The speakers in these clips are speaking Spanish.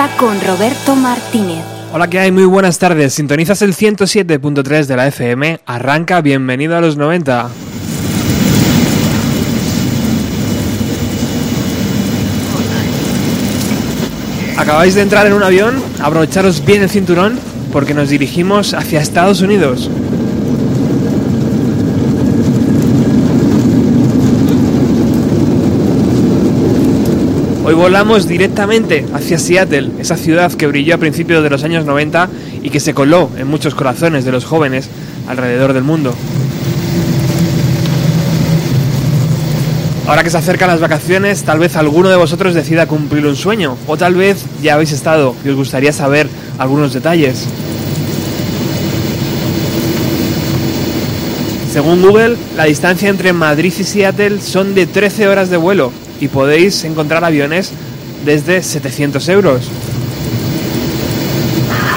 los 90 con Roberto Martínez. Hola, ¿qué hay? Muy buenas tardes. Sintonizas el 107.3 de la FM. Arranca, bienvenido a los 90. Acabáis de entrar en un avión, aprovecharos bien el cinturón porque nos dirigimos hacia Estados Unidos. Hoy volamos directamente hacia Seattle, esa ciudad que brilló a principios de los años 90 y que se coló en muchos corazones de los jóvenes alrededor del mundo. Ahora que se acercan las vacaciones, tal vez alguno de vosotros decida cumplir un sueño, o tal vez ya habéis estado y os gustaría saber algunos detalles. Según Google, la distancia entre Madrid y Seattle son de 13 horas de vuelo, y podéis encontrar aviones desde 700 euros.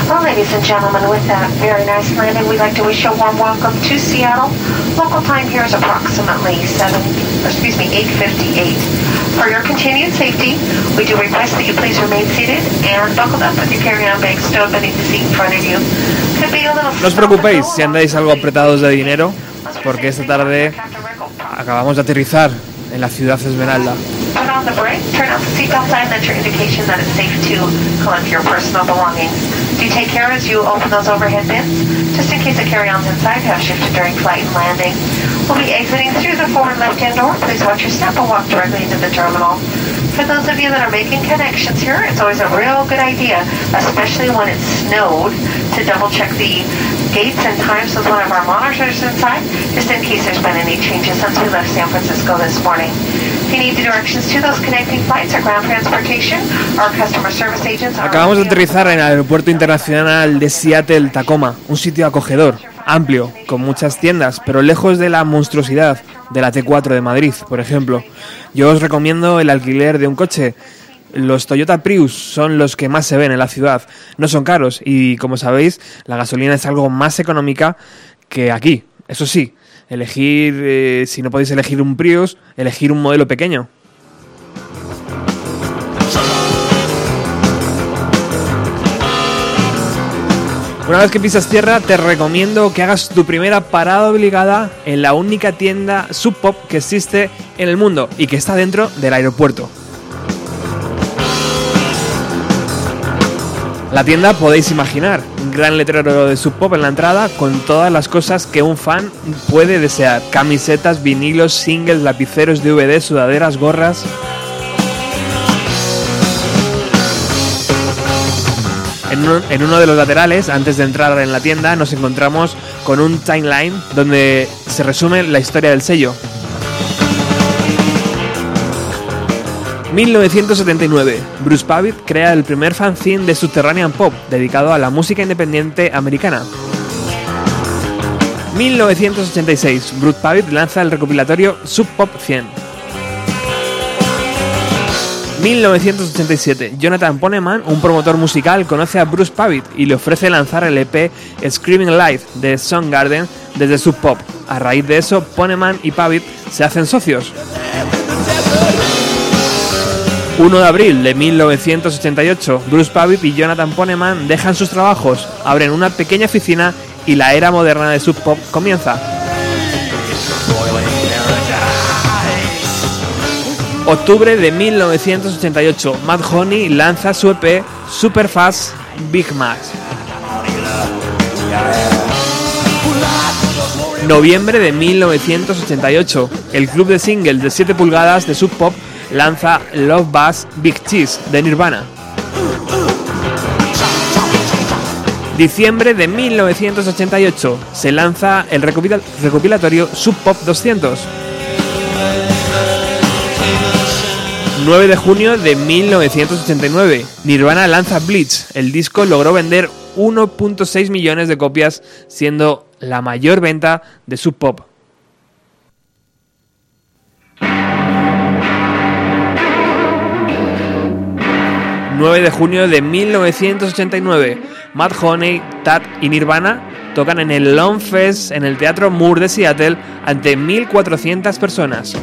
Well, ladies and gentlemen, with that very nice landing, we'd like to wish you a warm welcome to Seattle. Local time here is approximately 7, or excuse me, 8.58. For your continued safety, we do request that you please remain seated and buckled up with your carry-on bag stowed beneath the seat in front of you. Could be a little No os preocupéis si andáis algo apretados de dinero, porque esta tarde acabamos de aterrizar en la ciudad Esmeralda. Put on the brake, turn off the seatbelt sign, that's your indication that it's safe to collect your personal belongings. Do take care as you open those overhead bins, just in case the carry-ons inside have shifted during flight and landing. We'll be exiting through the forward left-hand door. Please watch your step and walk directly into the terminal. For those of you that are making connections here, it's always a real good idea, especially when it's snowed, to double check the gates and times with one of our monitors inside, just in case there's been any changes since we left San Francisco this morning. Acabamos de aterrizar en el aeropuerto internacional de Seattle Tacoma, un sitio acogedor, amplio, con muchas tiendas, pero lejos de la monstruosidad de la T4 de Madrid, por ejemplo. Yo os recomiendo el alquiler de un coche. Los Toyota Prius son los que más se ven en la ciudad. No son caros y, como sabéis, la gasolina es algo más económica que aquí. Eso sí, elegir, eh, si no podéis elegir un Prius, elegir un modelo pequeño. Una vez que pisas tierra, te recomiendo que hagas tu primera parada obligada en la única tienda Sub Pop que existe en el mundo y que está dentro del aeropuerto. La tienda podéis imaginar, gran letrero de Sub Pop en la entrada con todas las cosas que un fan puede desear. Camisetas, vinilos, singles, lapiceros, DVD, sudaderas, gorras. En uno, en uno de los laterales, antes de entrar en la tienda, nos encontramos con un timeline donde se resume la historia del sello. 1979, Bruce Pavitt crea el primer fanzine de Subterranean Pop dedicado a la música independiente americana. 1986, Bruce Pavitt lanza el recopilatorio Sub Pop 100. 1987, Jonathan Poneman, un promotor musical, conoce a Bruce Pavitt y le ofrece lanzar el EP Screaming Live de Soundgarden desde Sub Pop. A raíz de eso, Poneman y Pavitt se hacen socios. 1 de abril de 1988, Bruce Pavitt y Jonathan Poneman dejan sus trabajos, abren una pequeña oficina y la era moderna de Sub Pop comienza. Octubre de 1988, Mad Honey lanza su EP Superfast Big Max. Noviembre de 1988, el club de singles de 7 pulgadas de Sub Pop lanza Love Buzz Big Cheese de Nirvana. Diciembre de 1988 se lanza el recopilatorio Sub Pop 200. 9 de junio de 1989, Nirvana lanza Bleach. El disco logró vender 1.6 millones de copias, siendo la mayor venta de Sub Pop. 9 de junio de 1989, Matt Honey, Tat y Nirvana tocan en el Long Fest en el Teatro Moore de Seattle ante 1.400 personas.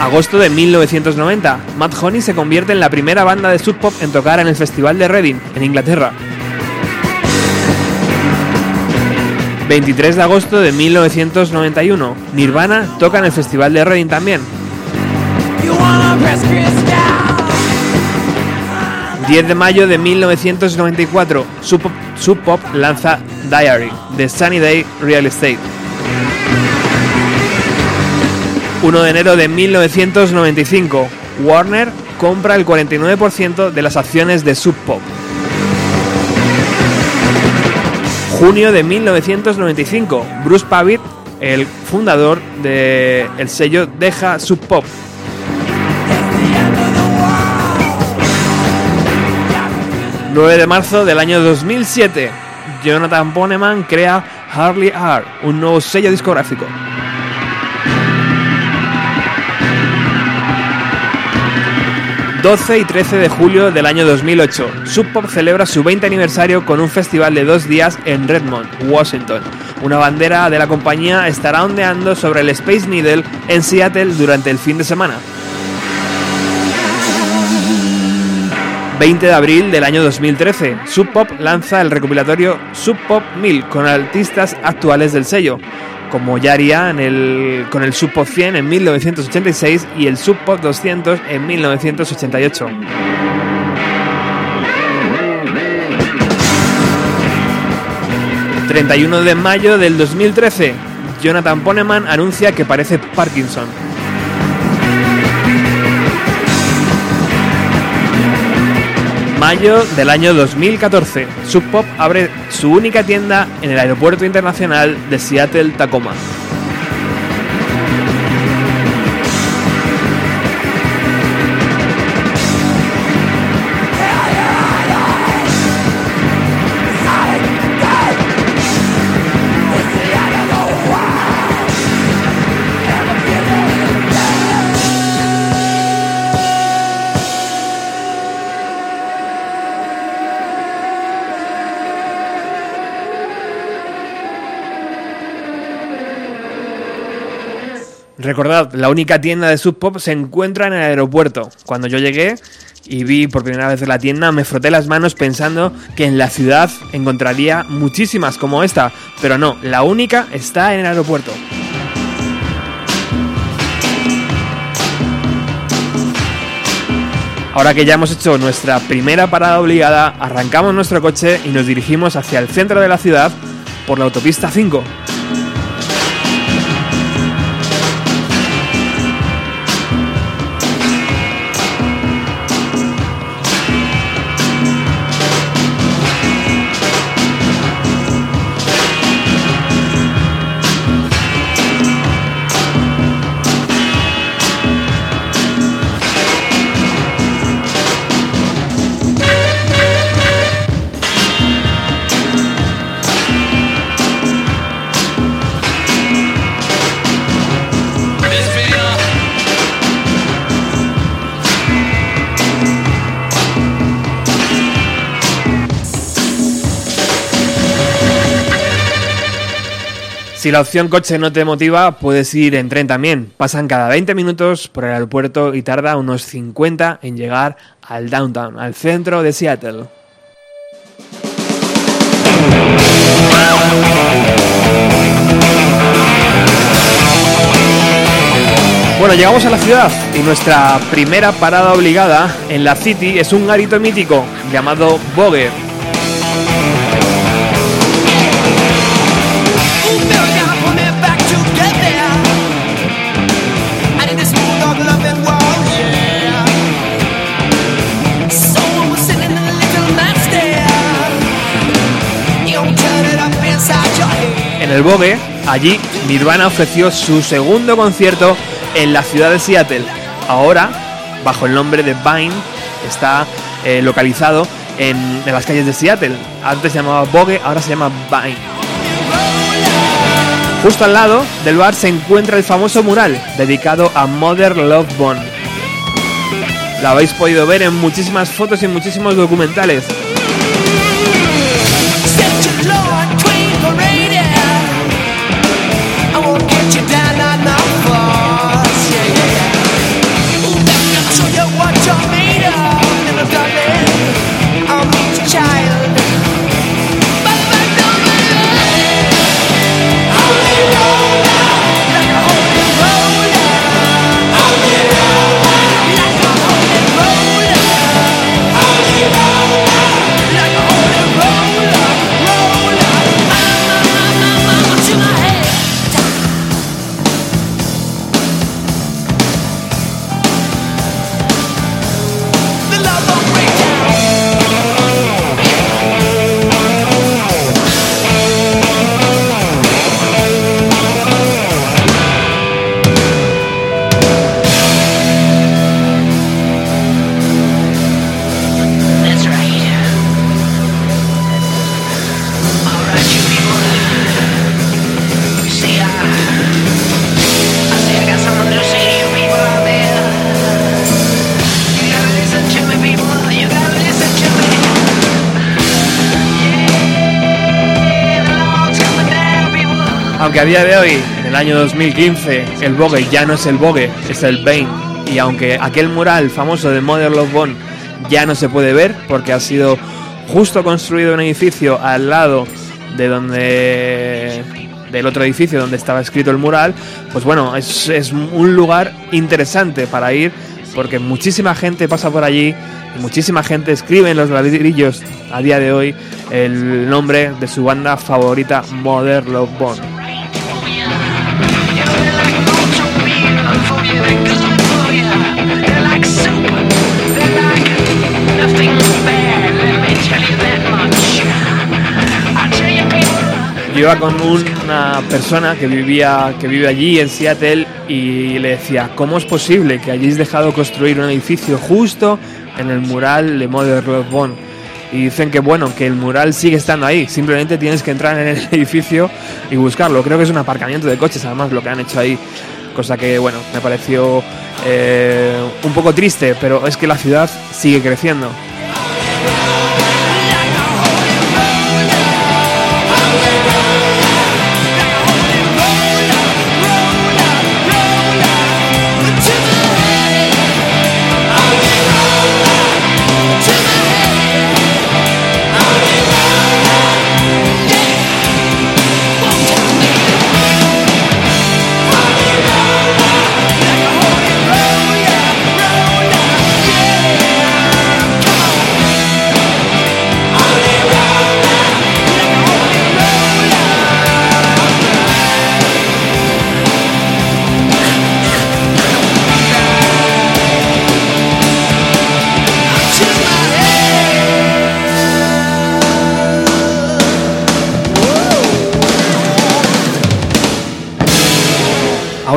Agosto de 1990, Matt Honey se convierte en la primera banda de Sub Pop en tocar en el Festival de Reading, en Inglaterra. 23 de agosto de 1991, Nirvana toca en el Festival de Reading también. 10 de mayo de 1994, Sub Pop, lanza Diary de Sunny Day Real Estate. 1 de enero de 1995, Warner compra el 49% de las acciones de Sub Pop. Junio de 1995, Bruce Pavitt, el fundador del sello, deja Sub Pop 9 de marzo del año 2007, Jonathan Poneman crea Harley Art, un nuevo sello discográfico. ...12 y 13 de julio del año 2008... Sub Pop celebra su 20 aniversario con un festival de dos días en Redmond, Washington. Una bandera de la compañía estará ondeando sobre el Space Needle en Seattle durante el fin de semana. 20 de abril del año 2013, Sub Pop lanza el recopilatorio Sub Pop 1000 con artistas actuales del sello, como ya haría con el Sub Pop 100 en 1986 y el Sub Pop 200 en 1988. ...31 de mayo del 2013... ...Jonathan Poneman anuncia que parece Parkinson... Mayo del año 2014, Sub Pop abre su única tienda en el aeropuerto internacional de Seattle 'Recordad, la única tienda de Sub Pop se encuentra en el aeropuerto. Cuando yo llegué y vi por primera vez la tienda, me froté las manos pensando que en la ciudad encontraría muchísimas como esta, pero no, la única está en el aeropuerto. Ahora que ya hemos hecho nuestra primera parada obligada, arrancamos nuestro coche y nos dirigimos hacia el centro de la ciudad por la autopista 5. Si la opción coche no te motiva, puedes ir en tren también. Pasan cada 20 minutos por el aeropuerto y tarda unos 50 en llegar al downtown, al centro de Seattle. Bueno, llegamos a la ciudad y nuestra primera parada obligada en la City es un garito mítico llamado Bogue En el Vogue, allí Nirvana ofreció su segundo concierto en la ciudad de Seattle. Ahora, bajo el nombre de Vine, está eh, localizado en, las calles de Seattle. Antes se llamaba Vogue, ahora se llama Vine. Justo al lado del bar se encuentra el famoso mural dedicado a Mother Love Bone. Lo habéis podido ver en muchísimas fotos y en muchísimos documentales. Aunque a día de hoy, en el año 2015, el Vogue ya no es el Vogue, es el Bane. Y aunque aquel mural famoso de Modern Love Bone ya no se puede ver porque ha sido justo construido un edificio al lado de donde del otro edificio donde estaba escrito el mural, pues bueno, es, un lugar interesante para ir porque muchísima gente pasa por allí muchísima gente escribe en los ladrillos a día de hoy el nombre de su banda favorita, Modern Love Bone. Yo iba con una persona que vivía que vive allí en Seattle y le decía, ¿cómo es posible que hayáis dejado construir un edificio justo en el mural de Mother Love Bone? Y dicen que bueno, que el mural sigue estando ahí, simplemente tienes que entrar en el edificio y buscarlo. Creo que es un aparcamiento de coches, además, lo que han hecho ahí cosa que bueno, me pareció eh, un poco triste, pero es que la ciudad sigue creciendo.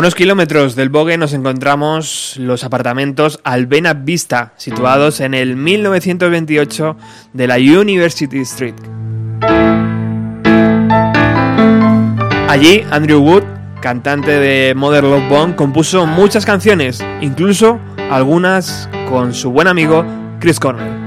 Unos kilómetros del Bogue nos encontramos los apartamentos Albena Vista, situados en el 1928 de la University Street. Allí, Andrew Wood, cantante de Mother Love Bone, compuso muchas canciones, incluso algunas con su buen amigo Chris Cornell.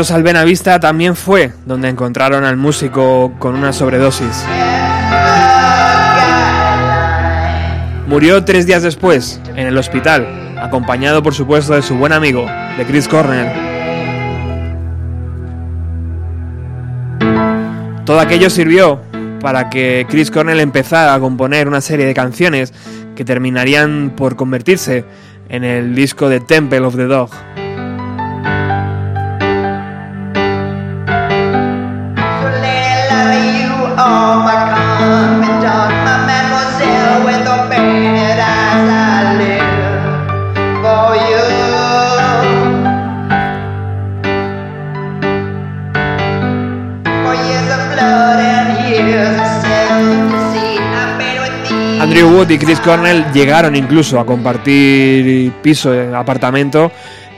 Apartamentos al Benavista también fue donde encontraron al músico con una sobredosis. Murió tres días después, en el hospital, acompañado por supuesto de su buen amigo, de Chris Cornell. Todo aquello sirvió para que Chris Cornell empezara a componer una serie de canciones que terminarían por convertirse en el disco de Temple of the Dog. Andrew Wood y Chris Cornell llegaron incluso a compartir piso, apartamento,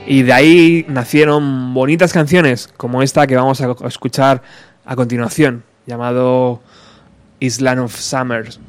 y de ahí nacieron bonitas canciones como esta que vamos a escuchar a continuación, llamado Island of Summers.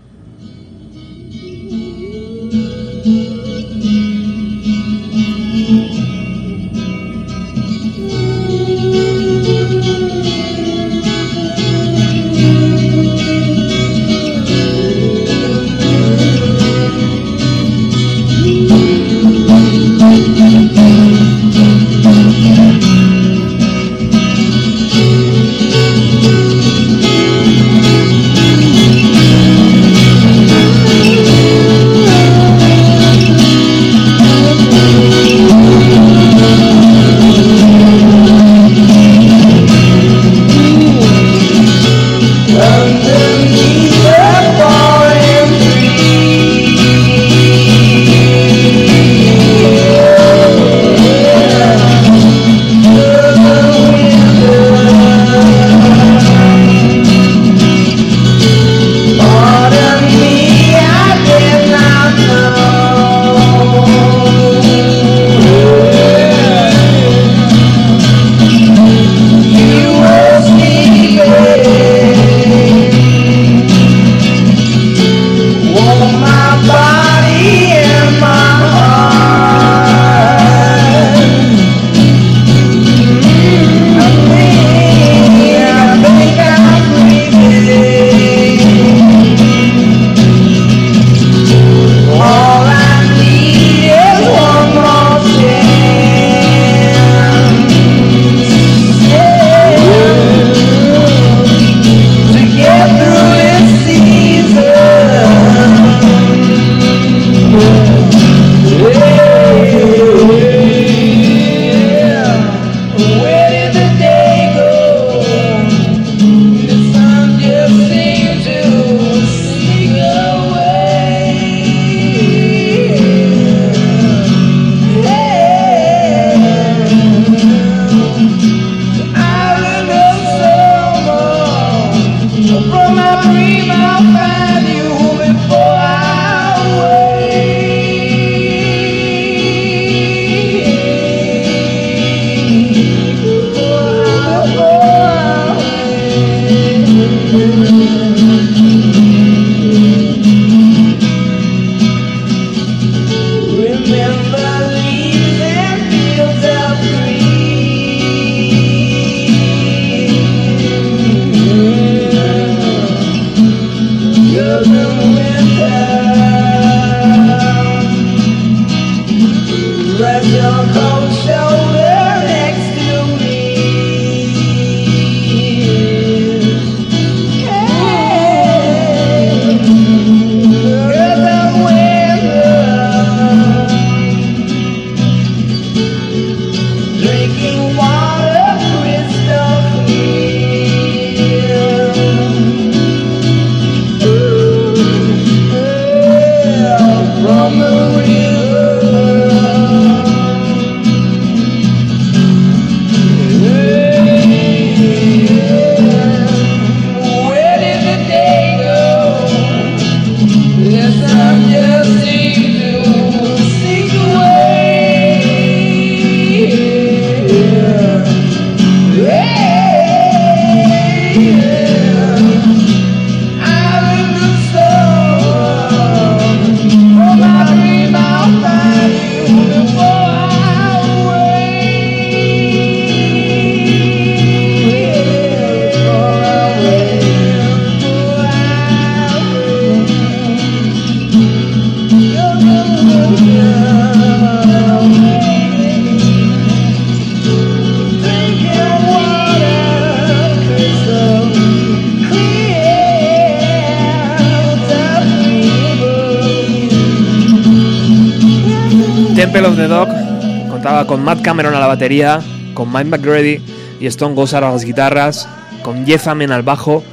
Batería, con Mike McGrady y Stone Gossard a las guitarras, con Jeff Amen al bajo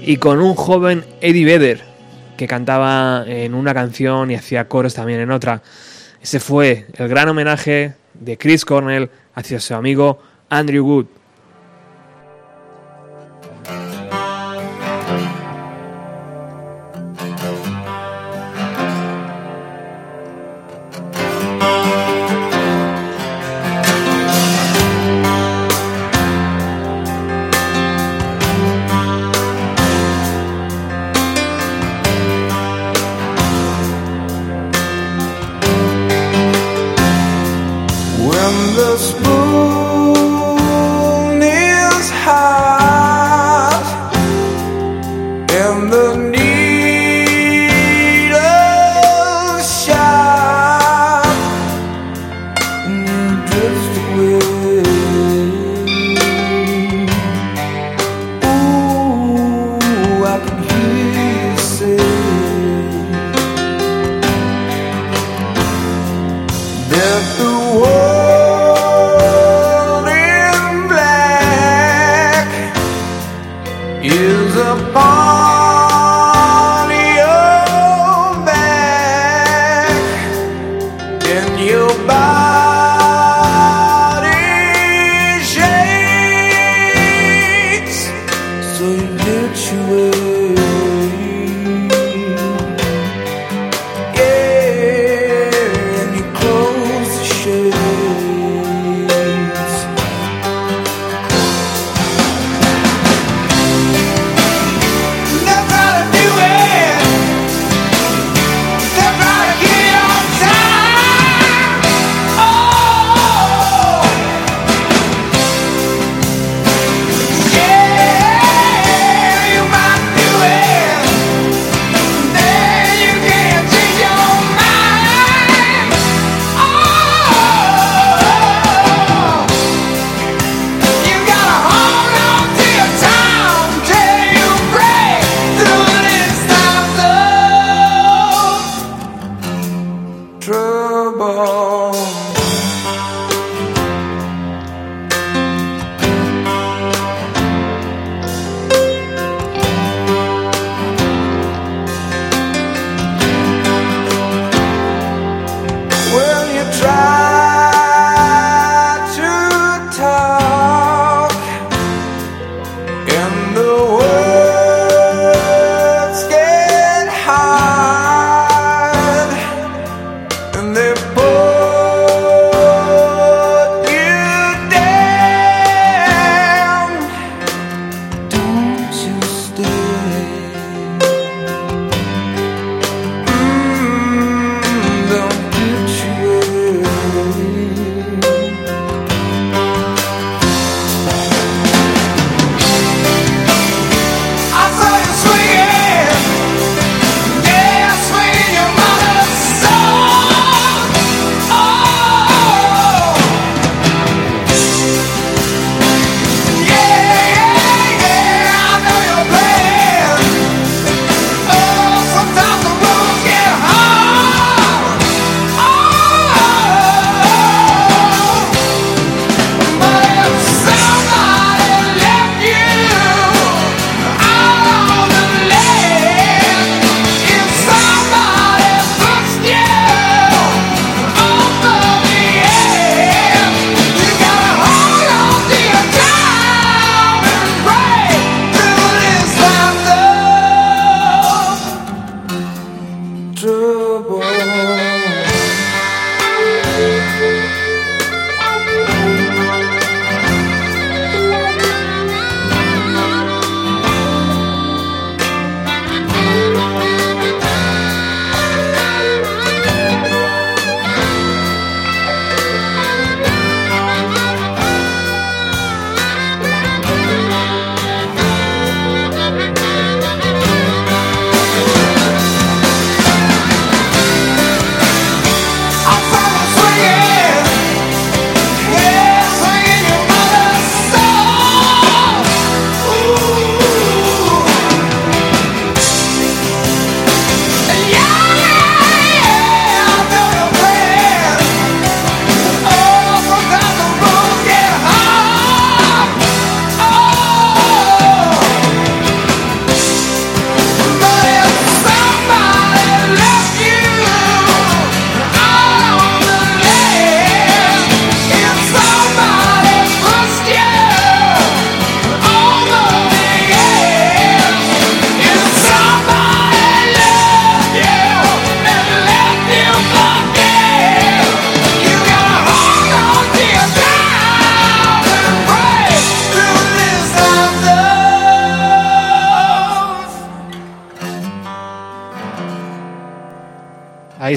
y con un joven Eddie Vedder que cantaba en una canción y hacía coros también en otra. Ese fue el gran homenaje de Chris Cornell hacia su amigo Andrew Wood. just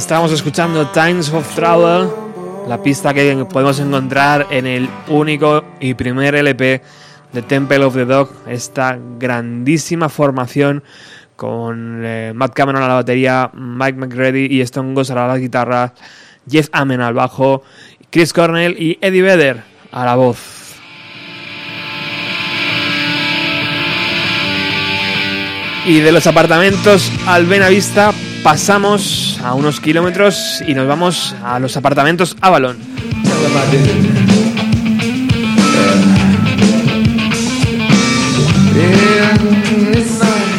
estábamos escuchando Times of Trouble, la pista que podemos encontrar en el único y primer LP de Temple of the Dog, esta grandísima formación con eh, Matt Cameron a la batería, Mike McReady y Stone a la guitarra, Jeff Amen al bajo, Chris Cornell y Eddie Vedder a la voz. Y de los apartamentos al Benavista pasamos a unos kilómetros y nos vamos a los apartamentos Avalon.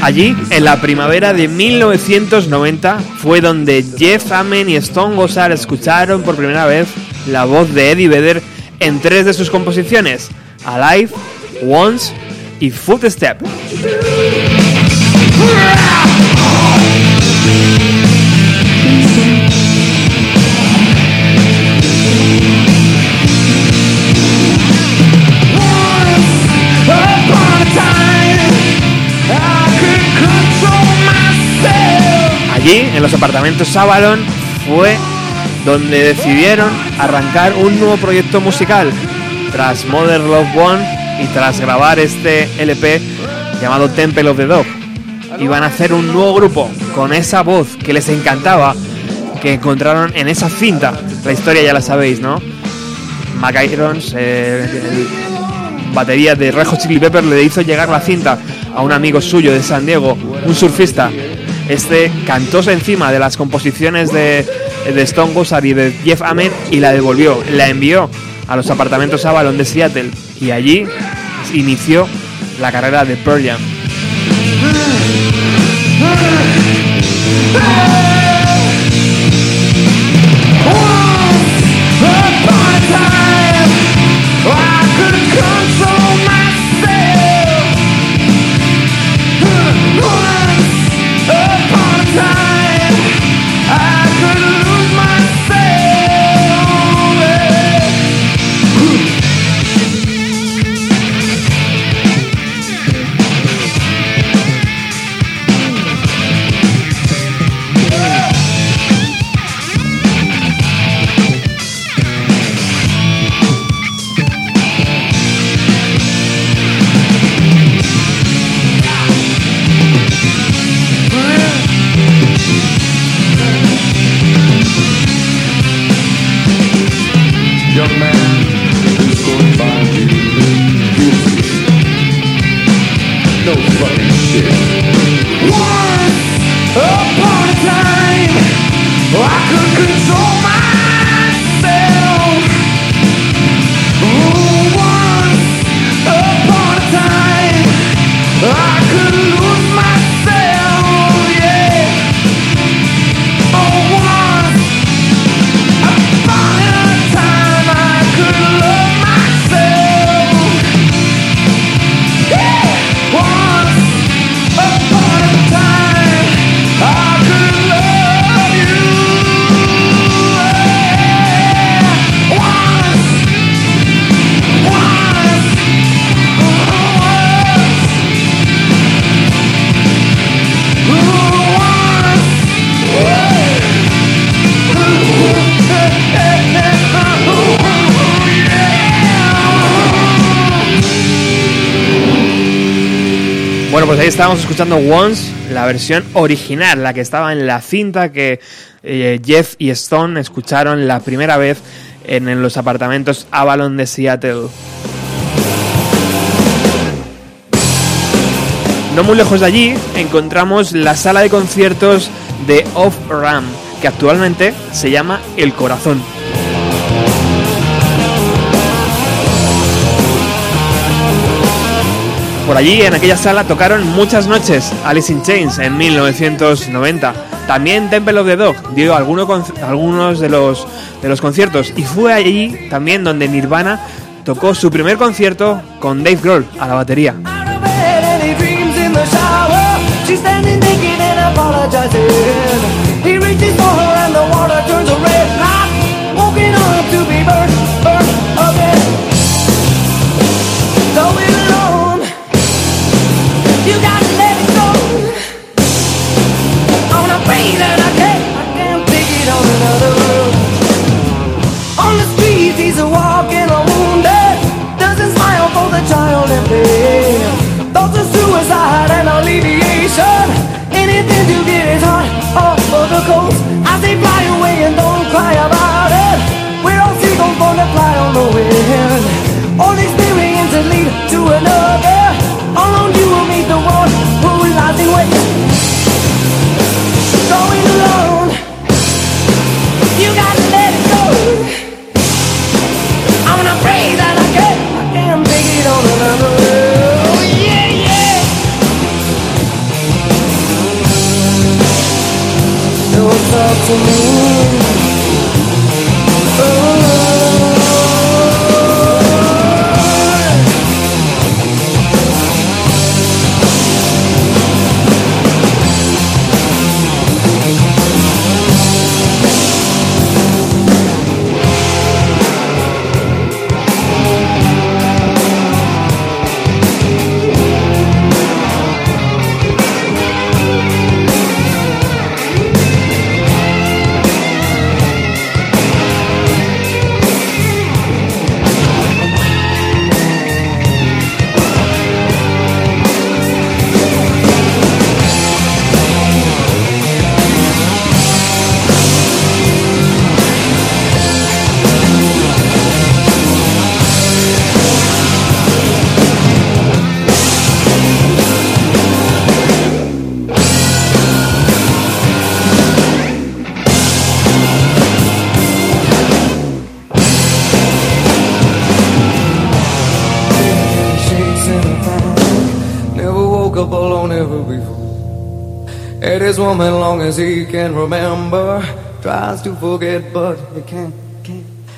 Allí, en la primavera de 1990, fue donde Jeff Amen y Stone Gossard escucharon por primera vez la voz de Eddie Vedder en tres de sus composiciones, Alive, Once y Footstep. Allí, en los apartamentos Avalon, fue donde decidieron arrancar un nuevo proyecto musical. Tras Mother Love One y tras grabar este LP llamado Temple of the Dog, iban a hacer un nuevo grupo con esa voz que les encantaba, que encontraron en esa cinta. La historia ya la sabéis, ¿no? Mac Irons, eh, batería de Rejo Chili Pepper, le hizo llegar la cinta a un amigo suyo de San Diego, un surfista este cantó encima de las composiciones de, de Stone Gossard y de Jeff Ahmed y la devolvió, la envió a los apartamentos Avalon de Seattle y allí inició la carrera de Pearl Jam. Pues ahí estábamos escuchando Once, la versión original, la que estaba en la cinta que eh, Jeff y Stone escucharon la primera vez en, los apartamentos Avalon de Seattle. No muy lejos de allí encontramos la sala de conciertos de Off Ram, que actualmente se llama El Corazón. Por allí, en aquella sala, tocaron muchas noches Alice in Chains en 1990. También Temple of the Dog dio algunos de los, de los conciertos y fue allí también donde Nirvana tocó su primer concierto con Dave Grohl a la batería. Anything to get his heart off of the coast. I say fly away and don't cry about it. We're all seagulls born to fly on the wind. All experiences lead to another. Alone you will meet the one who lies in wait. Don't talk to me.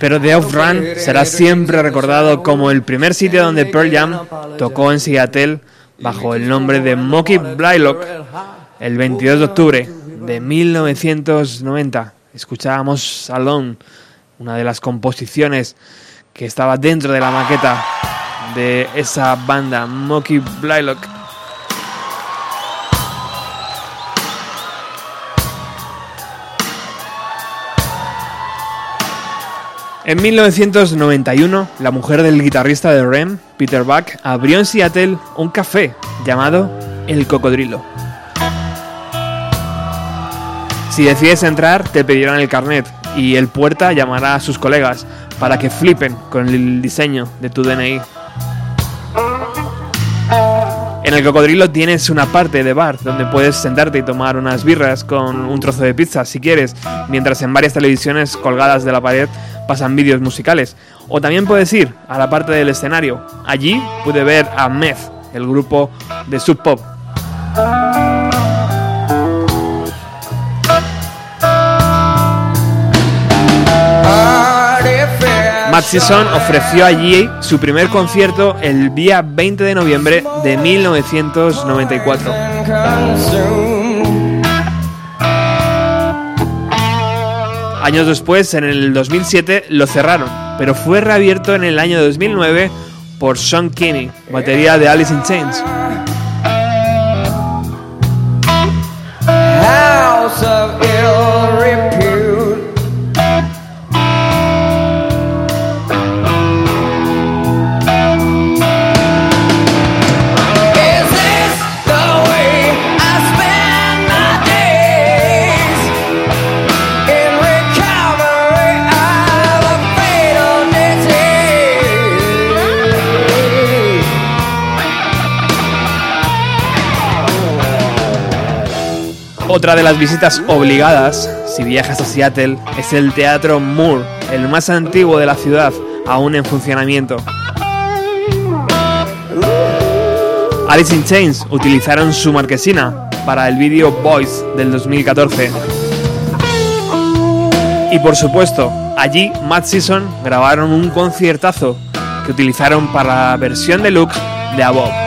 Pero The Off-Run será siempre recordado como el primer sitio donde Pearl Jam tocó en Seattle bajo el nombre de Mocky Blylock el 22 de octubre de 1990. Escuchábamos Alone, una de las composiciones que estaba dentro de la maqueta de esa banda, Mocky Blylock. En 1991, la mujer del guitarrista de Rem, Peter Buck, abrió en Seattle un café llamado El Cocodrilo. Si decides entrar, te pedirán el carnet y el puerta llamará a sus colegas para que flipen con el diseño de tu DNI. En el cocodrilo tienes una parte de bar donde puedes sentarte y tomar unas birras con un trozo de pizza si quieres, mientras en varias televisiones colgadas de la pared pasan vídeos musicales. O también puedes ir a la parte del escenario. Allí pude ver a Meth, el grupo de Sub Pop. Season ofreció allí su primer concierto el día 20 de noviembre de 1994. Años después, en el 2007, lo cerraron, pero fue reabierto en el año 2009 por Sean Kinney, batería de Alice in Chains. Otra de las visitas obligadas, si viajas a Seattle, es el Teatro Moore, el más antiguo de la ciudad, aún en funcionamiento. Alice in Chains utilizaron su marquesina para el vídeo Boys del 2014. Y por supuesto, allí Matt Season grabaron un conciertazo que utilizaron para la versión deluxe de Above.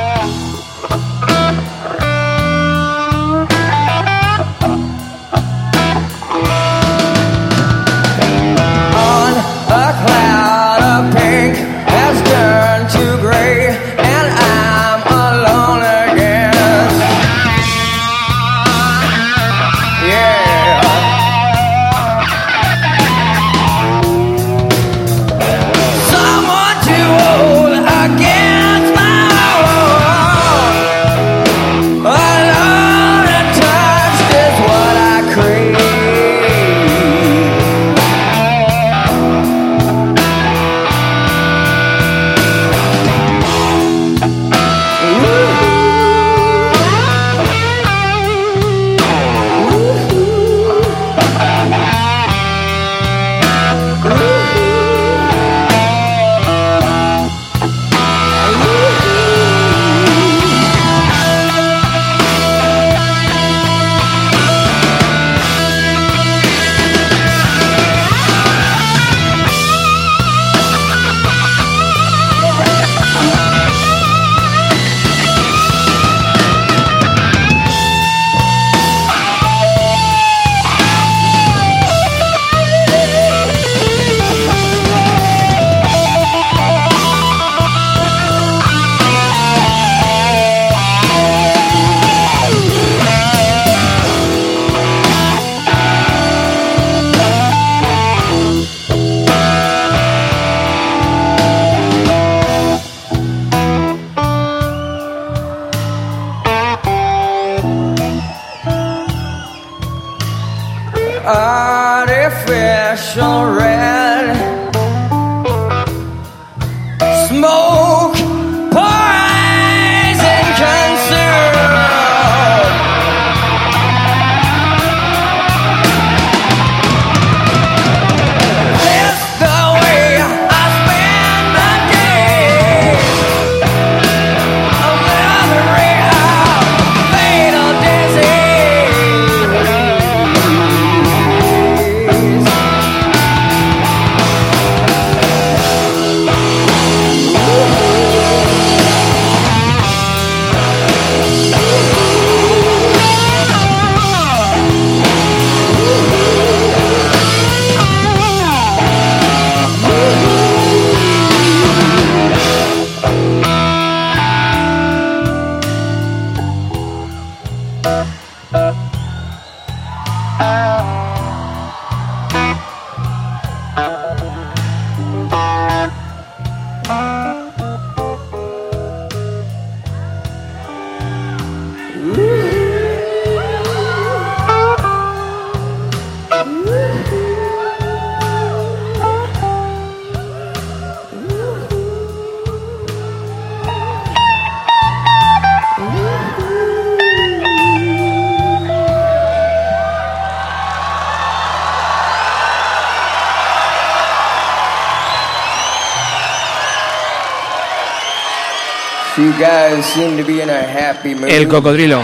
El cocodrilo.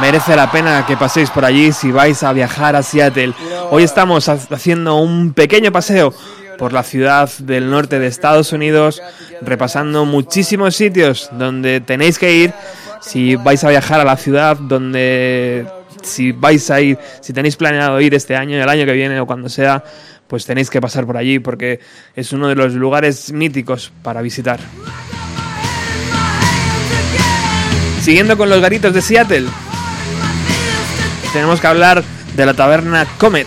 Merece la pena que paséis por allí si vais a viajar a Seattle. Hoy estamos ha- haciendo un pequeño paseo por la ciudad del norte de Estados Unidos, repasando muchísimos sitios donde tenéis que ir si vais a viajar a la ciudad, donde si vais a ir, si tenéis planeado ir este año, el año que viene o cuando sea, pues tenéis que pasar por allí porque es uno de los lugares míticos para visitar. Siguiendo con los garitos de Seattle, tenemos que hablar de la taberna Comet.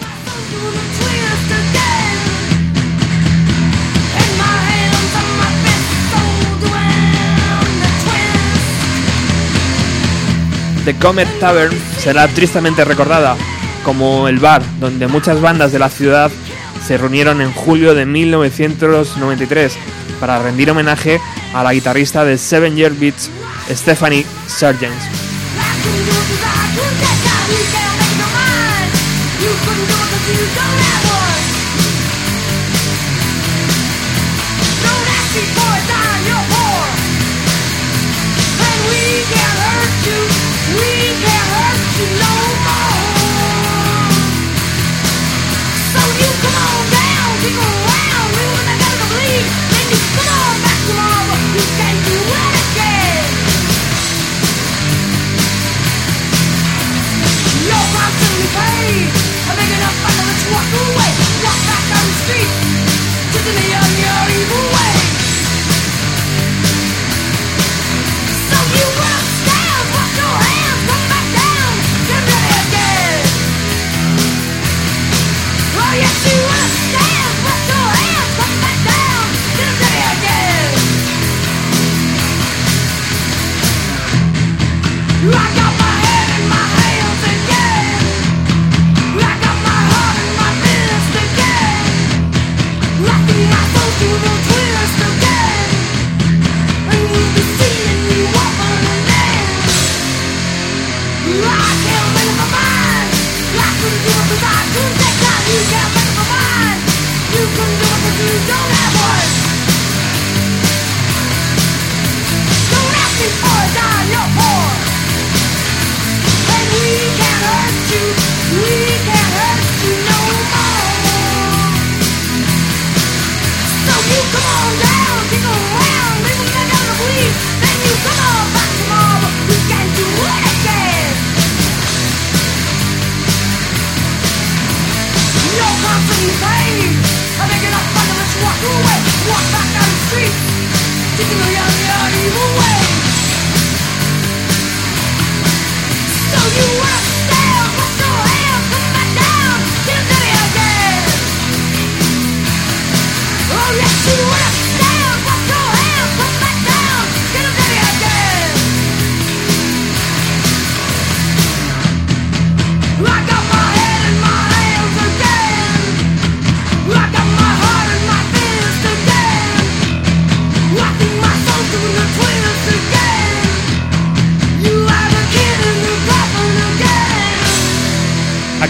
The Comet Tavern será tristemente recordada como el bar donde muchas bandas de la ciudad se reunieron en julio de 1993 para rendir homenaje a la guitarrista de Seven Year Beats, Stephanie Sargent.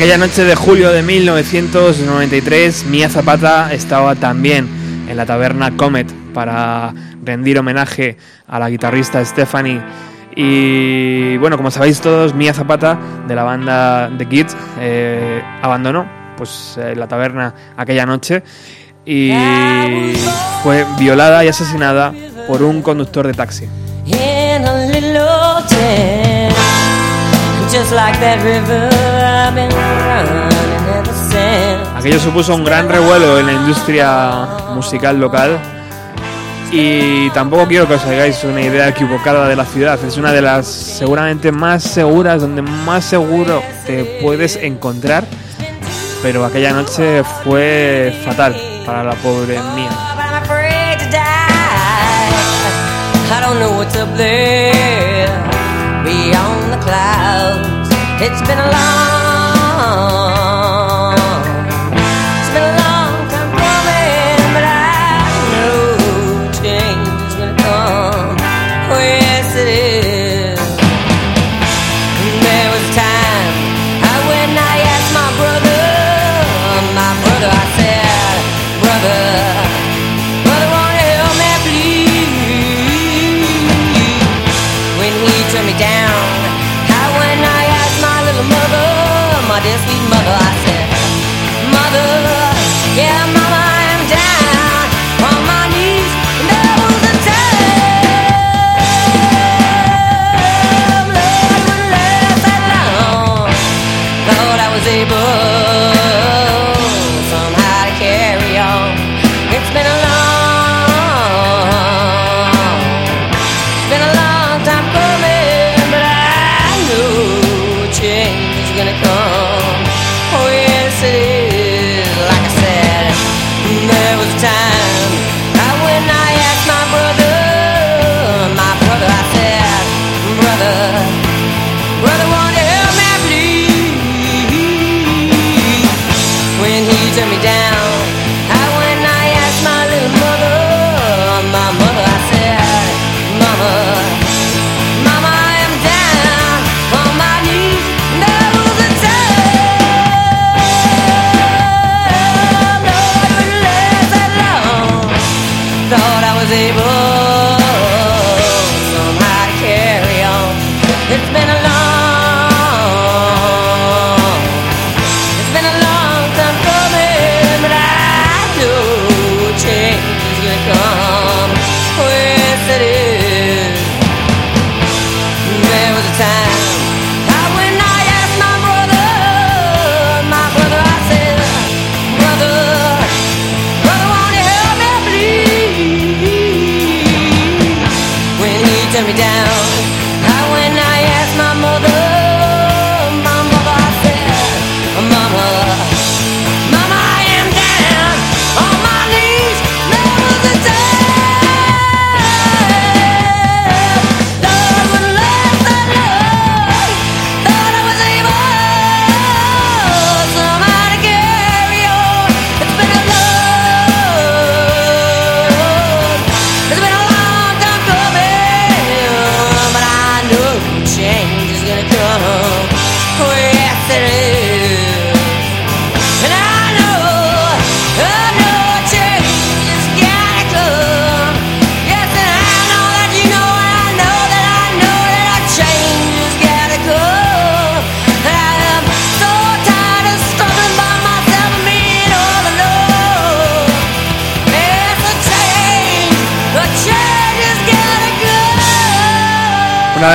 Aquella noche de julio de 1993, Mia Zapata estaba también en la taberna Comet para rendir homenaje a la guitarrista Stephanie. Y bueno, como sabéis todos, Mia Zapata de la banda The Kids eh, abandonó pues, eh, la taberna aquella noche y fue violada y asesinada por un conductor de taxi. Aquello supuso un gran revuelo en la industria musical local y tampoco quiero que os hagáis una idea equivocada de la ciudad. Es una de las seguramente más seguras, donde más seguro te puedes encontrar. Pero aquella noche fue fatal para la pobre mía. It's been a long,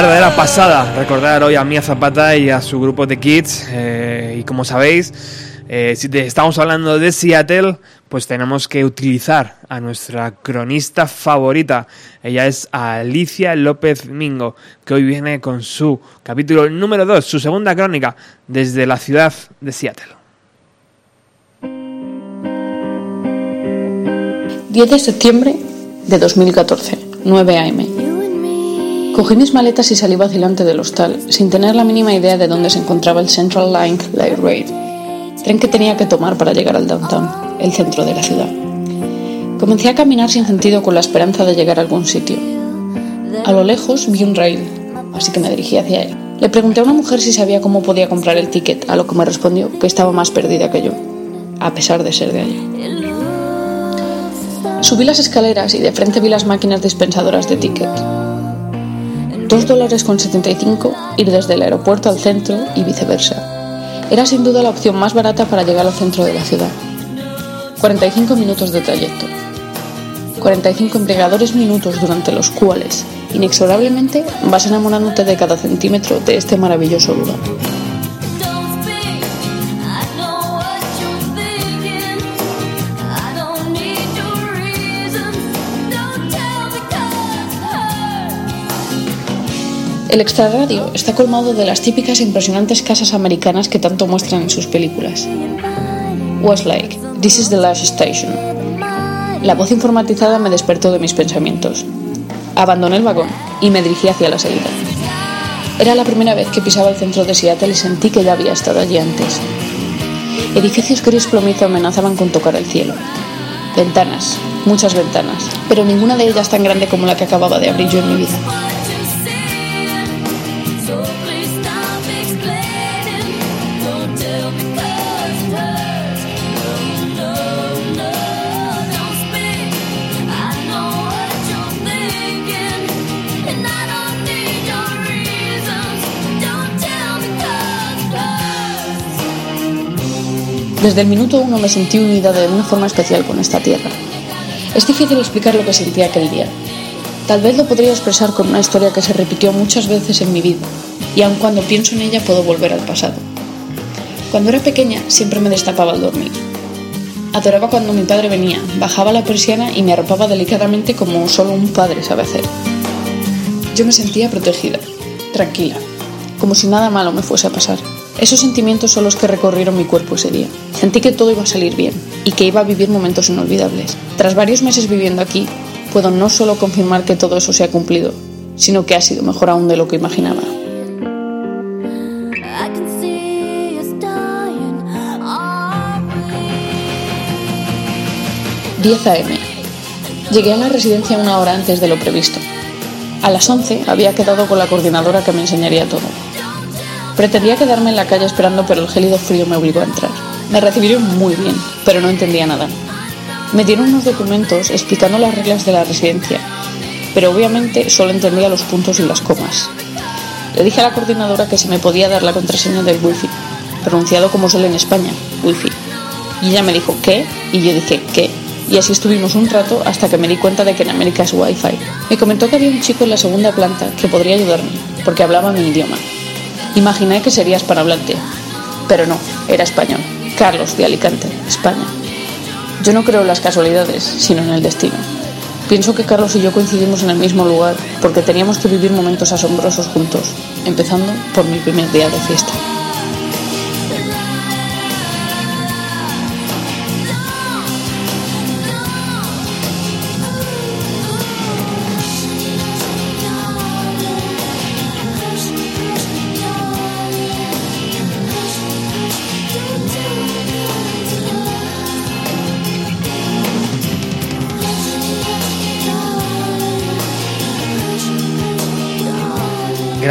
verdadera pasada recordar hoy a Mia Zapata y a su grupo de Kids. eh, y como sabéis, eh, si te- estamos hablando de Seattle, pues tenemos que utilizar a nuestra cronista favorita. Ella es Alicia López Mingo, que hoy viene con su capítulo número 2, su segunda crónica, desde la ciudad de Seattle. 10 de septiembre de 2014, 9 a.m. Cogí mis maletas y salí vacilante del hostal, sin tener la mínima idea de dónde se encontraba el Central Line Light Rail, tren que tenía que tomar para llegar al downtown, el centro de la ciudad. Comencé a caminar sin sentido con la esperanza de llegar a algún sitio. A lo lejos vi un rail, así que me dirigí hacia él. Le pregunté a una mujer si sabía cómo podía comprar el ticket, a lo que me respondió que estaba más perdida que yo, a pesar de ser de allí. Subí las escaleras y de frente vi las máquinas dispensadoras de ticket. Dos dólares con 75 ir desde el aeropuerto al centro y viceversa. Era sin duda la opción más barata para llegar al centro de la ciudad. 45 minutos de trayecto. 45 embriagadores minutos durante los cuales, inexorablemente, vas enamorándote de cada centímetro de este maravilloso lugar. El extrarradio está colmado de las típicas e impresionantes casas americanas que tanto muestran en sus películas. Westlake, This is the last station. La voz informatizada me despertó de mis pensamientos. Abandoné el vagón y me dirigí hacia la salida. Era la primera vez que pisaba el centro de Seattle y sentí que ya había estado allí antes. Edificios gris plomizo amenazaban con tocar el cielo. Ventanas, muchas ventanas, pero ninguna de ellas tan grande como la que acababa de abrir yo en mi vida. Desde el minuto uno me sentí unida de una forma especial con esta tierra. Es difícil explicar lo que sentí aquel día. Tal vez lo podría expresar con una historia que se repitió muchas veces en mi vida, y aun cuando pienso en ella puedo volver al pasado. Cuando era pequeña siempre me destapaba al dormir. Adoraba cuando mi padre venía, bajaba la persiana y me arropaba delicadamente como solo un padre sabe hacer. Yo me sentía protegida, tranquila, como si nada malo me fuese a pasar. Esos sentimientos son los que recorrieron mi cuerpo ese día. Sentí que todo iba a salir bien y que iba a vivir momentos inolvidables. Tras varios meses viviendo aquí, puedo no solo confirmar que todo eso se ha cumplido, sino que ha sido mejor aún de lo que imaginaba. 10 a.m. Llegué a la residencia una hora antes de lo previsto. A las 11 había quedado con la coordinadora que me enseñaría todo. Pretendía quedarme en la calle esperando, pero el gélido frío me obligó a entrar. Me recibieron muy bien, pero no entendía nada. Me dieron unos documentos explicando las reglas de la residencia, pero obviamente solo entendía los puntos y las comas. Le dije a la coordinadora que si me podía dar la contraseña del wifi, pronunciado como suele en España, wifi. Y ella me dijo, ¿qué? Y yo dije, ¿qué? Y así estuvimos un rato hasta que me di cuenta de que en América es wifi. Me comentó que había un chico en la segunda planta que podría ayudarme, porque hablaba mi idioma. Imaginé que sería hispanohablante, pero no, era español. Carlos de Alicante, España. Yo no creo en las casualidades, sino en el destino. Pienso que Carlos y yo coincidimos en el mismo lugar porque teníamos que vivir momentos asombrosos juntos, empezando por mi primer día de fiesta.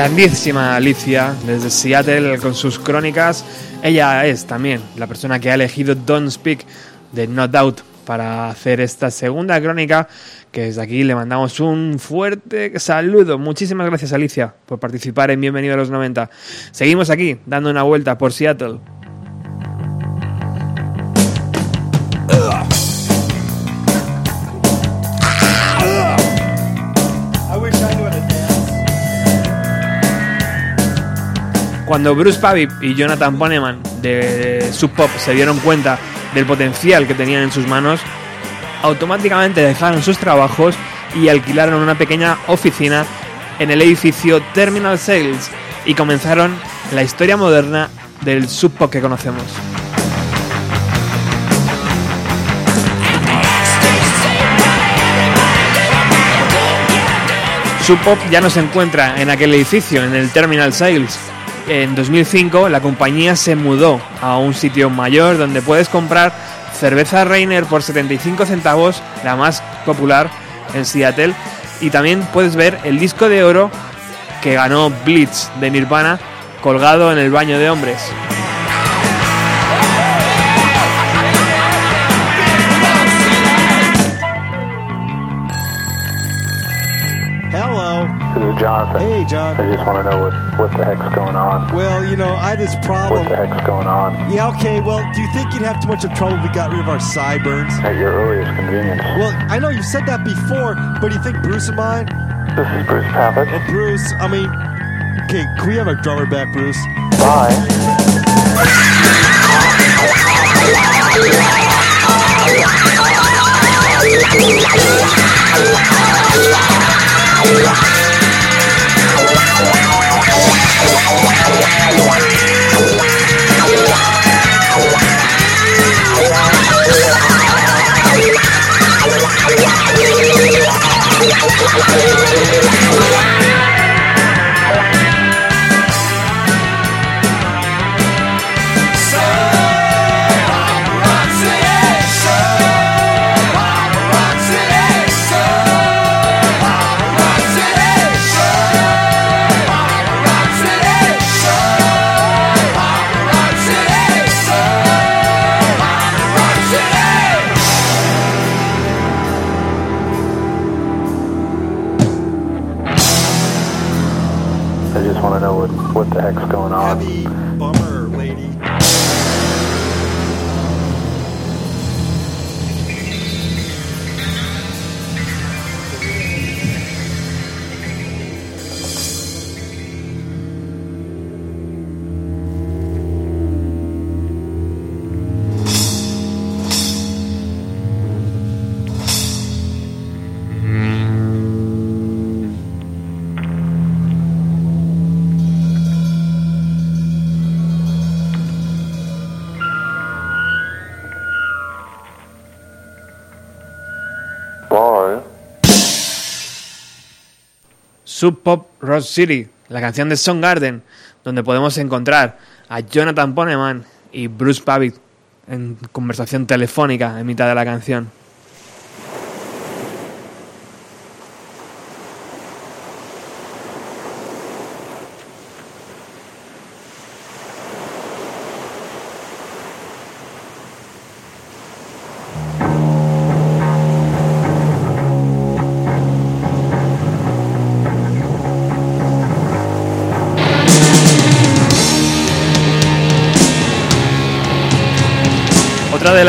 Grandísima Alicia desde Seattle con sus crónicas. Ella es también la persona que ha elegido Don't Speak de No Doubt para hacer esta segunda crónica que desde aquí le mandamos un fuerte saludo. Muchísimas gracias Alicia por participar en Bienvenido a los 90. Seguimos aquí dando una vuelta por Seattle. Cuando Bruce Pavip y Jonathan Poneman de Sub Pop se dieron cuenta del potencial que tenían en sus manos, automáticamente dejaron sus trabajos y alquilaron una pequeña oficina en el edificio Terminal Sales y comenzaron la historia moderna del Sub Pop que conocemos. Sub Pop ya no se encuentra en aquel edificio, en el Terminal Sales, en 2005 la compañía se mudó a un sitio mayor donde puedes comprar cerveza Reiner por 75 centavos, la más popular en Seattle, y también puedes ver el disco de oro que ganó Blitz de Nirvana colgado en el baño de hombres. Jonathan. Hey, John. I just want to know what, what the heck's going on. Well, you know, I had this problem. What the heck's going on? Yeah, okay. Well, do you think you'd have too much of trouble if we got rid of our sideburns? At your earliest convenience. Well, I know you said that before, but do you think Bruce and mine? This is Bruce Pavitt. Well, Bruce, I mean, okay, can we have our drummer back, Bruce? Bye. I Sub Pop Rock City, la canción de Garden, donde podemos encontrar a Jonathan Poneman y Bruce Pavitt en conversación telefónica en mitad de la canción.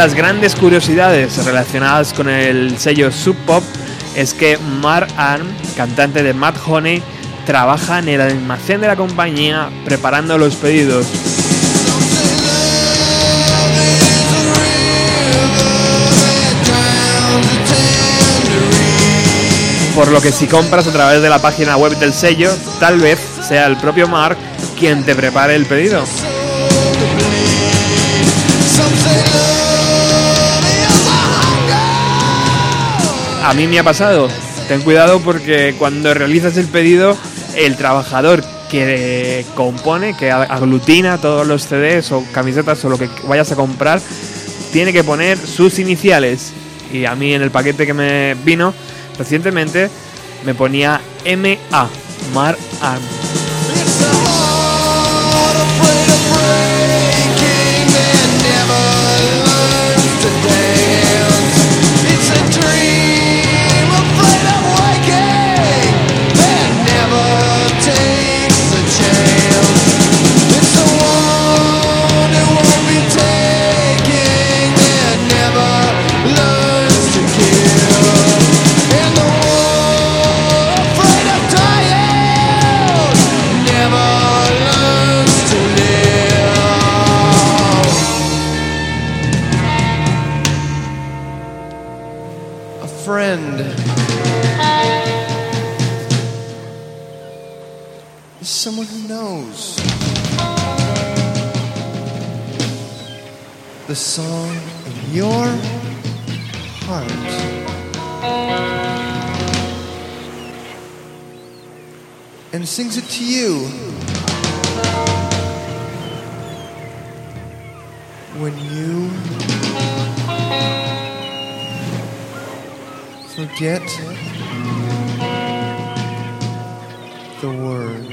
Las grandes curiosidades relacionadas con el sello Sub Pop es que Mark Arm, cantante de Mad Honey, trabaja en el almacén de la compañía preparando los pedidos. Por lo que si compras a través de la página web del sello, tal vez sea el propio Mark quien te prepare el pedido. A mí me ha pasado. Ten cuidado porque cuando realizas el pedido, el trabajador que compone, que aglutina todos los CDs o camisetas o lo que vayas a comprar, tiene que poner sus iniciales. Y a mí en el paquete que me vino recientemente me ponía MA, Mar Arm. The song of your heart. And sings it to you when you forget the words.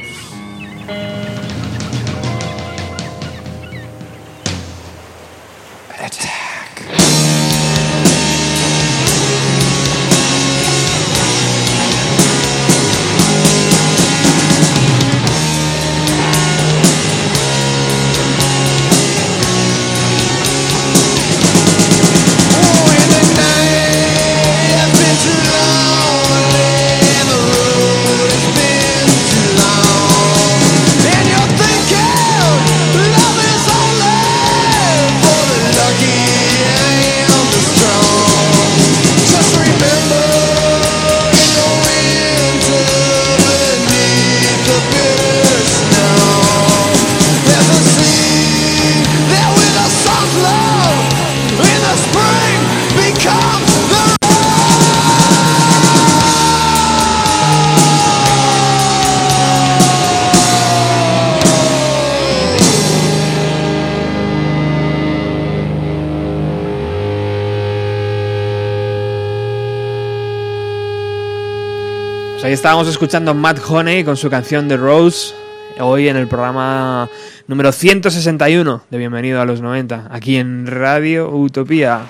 Estábamos escuchando Matt Honey con su canción The Rose, hoy en el programa número 161 de Bienvenido a los 90, aquí en Radio Utopía.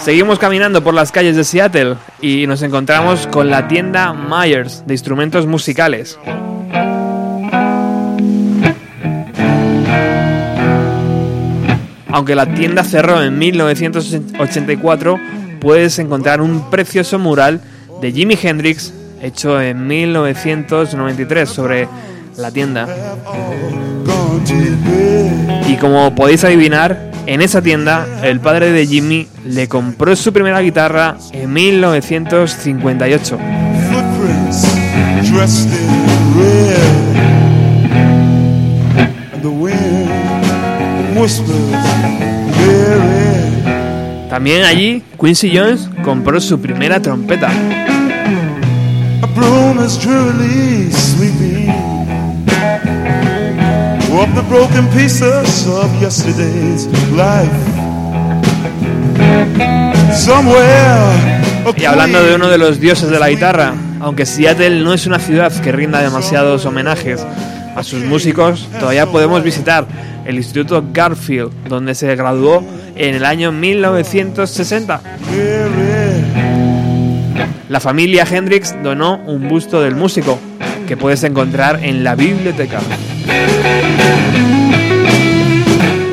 Seguimos caminando por las calles de Seattle y nos encontramos con la tienda Myers de instrumentos musicales. Aunque la tienda cerró en 1984, puedes encontrar un precioso mural de Jimi Hendrix hecho en 1993 sobre la tienda. Y como podéis adivinar, en esa tienda el padre de Jimmy le compró su primera guitarra en 1958. También allí Quincy Jones compró su primera trompeta. A broom is drearily sweeping up the broken pieces of yesterday's life. Somewhere. a Y hablando de uno de los dioses de la guitarra, aunque Seattle no es una ciudad que rinda demasiados homenajes a sus músicos, todavía podemos visitar el Instituto Garfield, donde se graduó en el año 1960. La familia Hendrix donó un busto del músico que puedes encontrar en la biblioteca.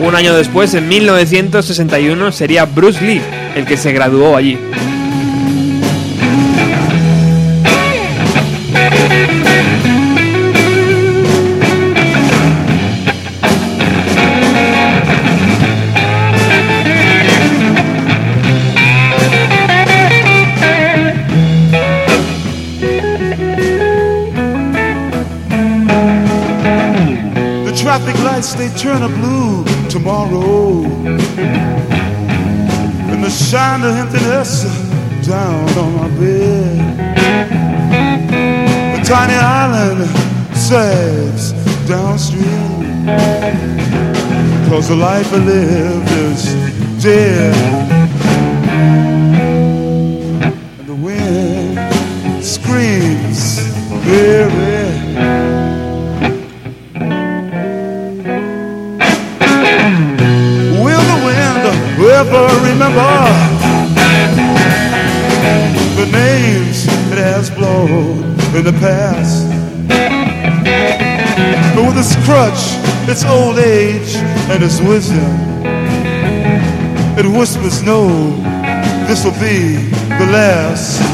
Un año después, en 1961, sería Bruce Lee el que se graduó allí. Lights they turn a blue tomorrow. And the shine of emptiness down on my bed. The tiny island sags downstream. Cause the life I lived is dead. Its old age, and its wisdom, it whispers, No, this will be the last.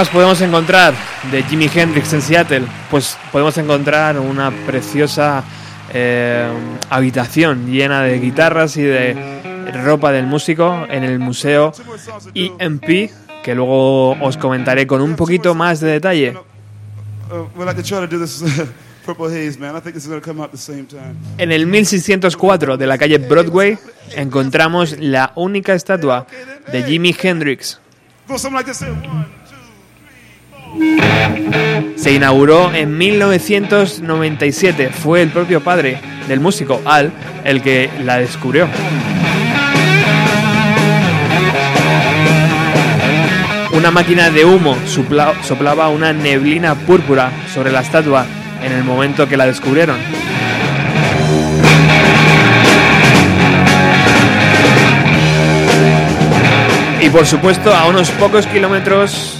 Más podemos encontrar de Jimi Hendrix en Seattle? Pues podemos encontrar una preciosa eh, habitación llena de guitarras y de ropa del músico en el museo EMP, que luego os comentaré con un poquito más de detalle. Uh. En el 1604 de la calle Broadway encontramos la única estatua de Jimi Hendrix. Se inauguró en 1997. Fue el propio padre del músico Al el que la descubrió. Una máquina de humo soplaba una neblina púrpura sobre la estatua en el momento que la descubrieron. Y por supuesto, a unos pocos kilómetros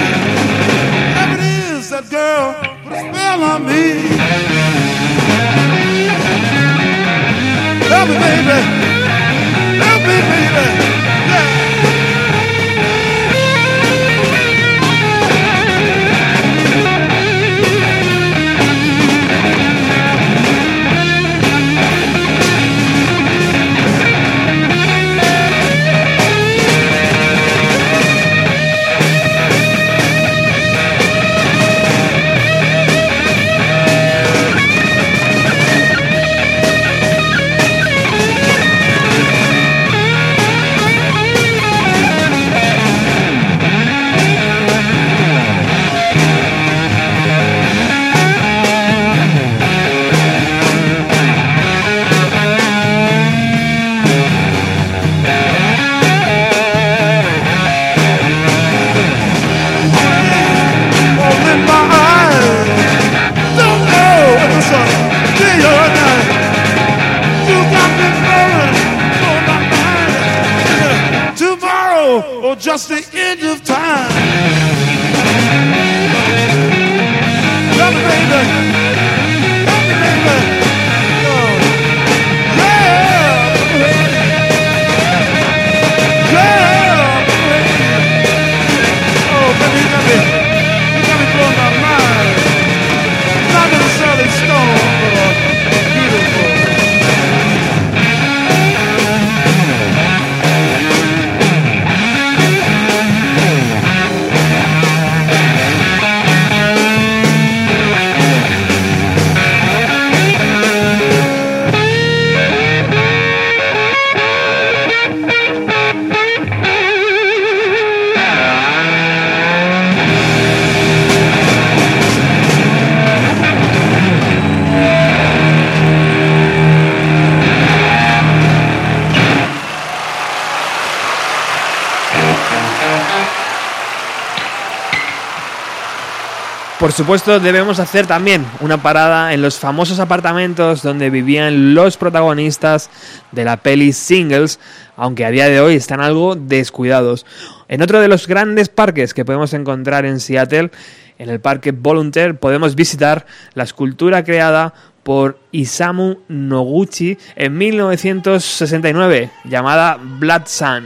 That girl put a spell on me. Help me, baby. Por supuesto, debemos hacer también una parada en los famosos apartamentos donde vivían los protagonistas de la peli Singles, aunque a día de hoy están algo descuidados. En otro de los grandes parques que podemos encontrar en Seattle, en el parque Volunteer, podemos visitar la escultura creada por Isamu Noguchi en 1969, llamada Blood Sun.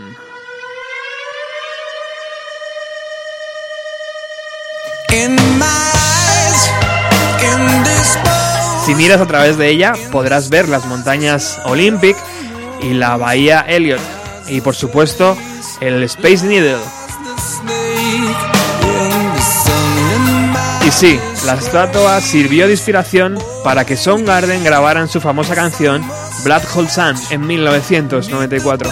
Si miras a través de ella, podrás ver las montañas Olympic y la bahía Elliot. Y por supuesto, el Space Needle. Y sí, la estatua sirvió de inspiración para que Soundgarden grabaran su famosa canción Blood Hole Sun en 1994.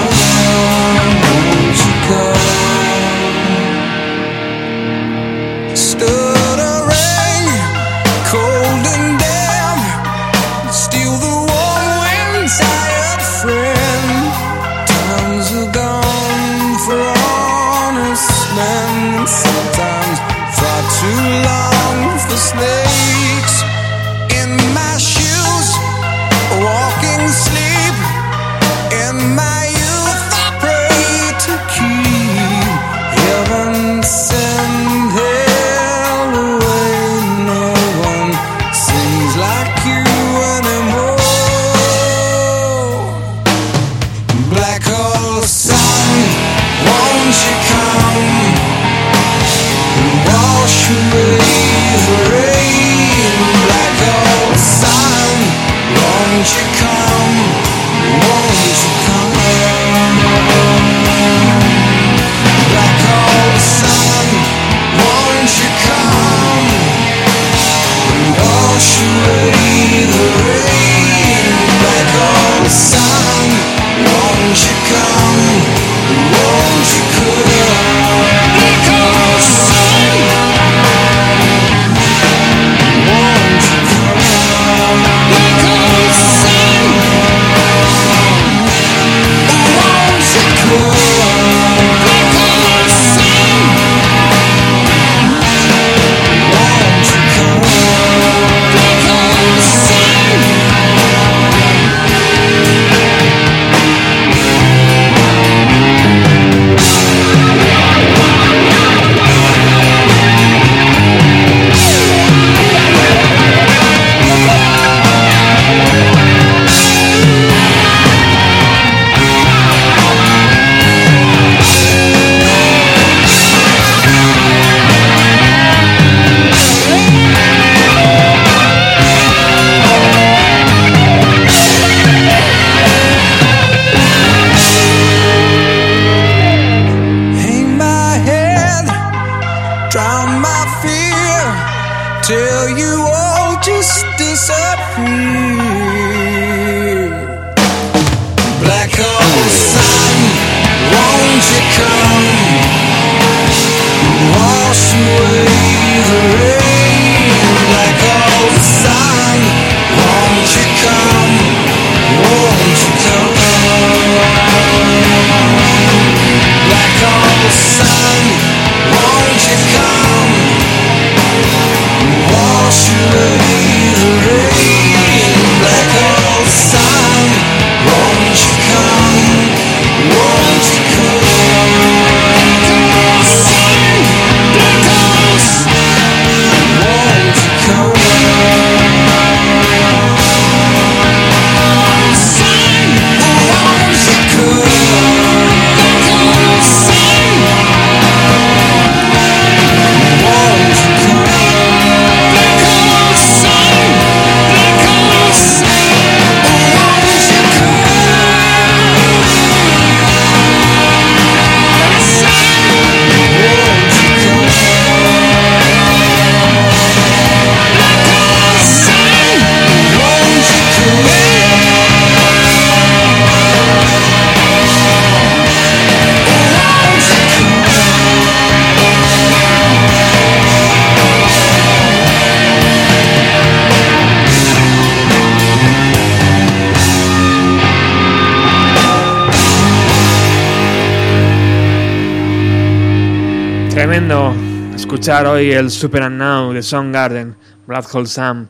escuchar hoy el Super Now de Soundgarden, Black Hole Sam.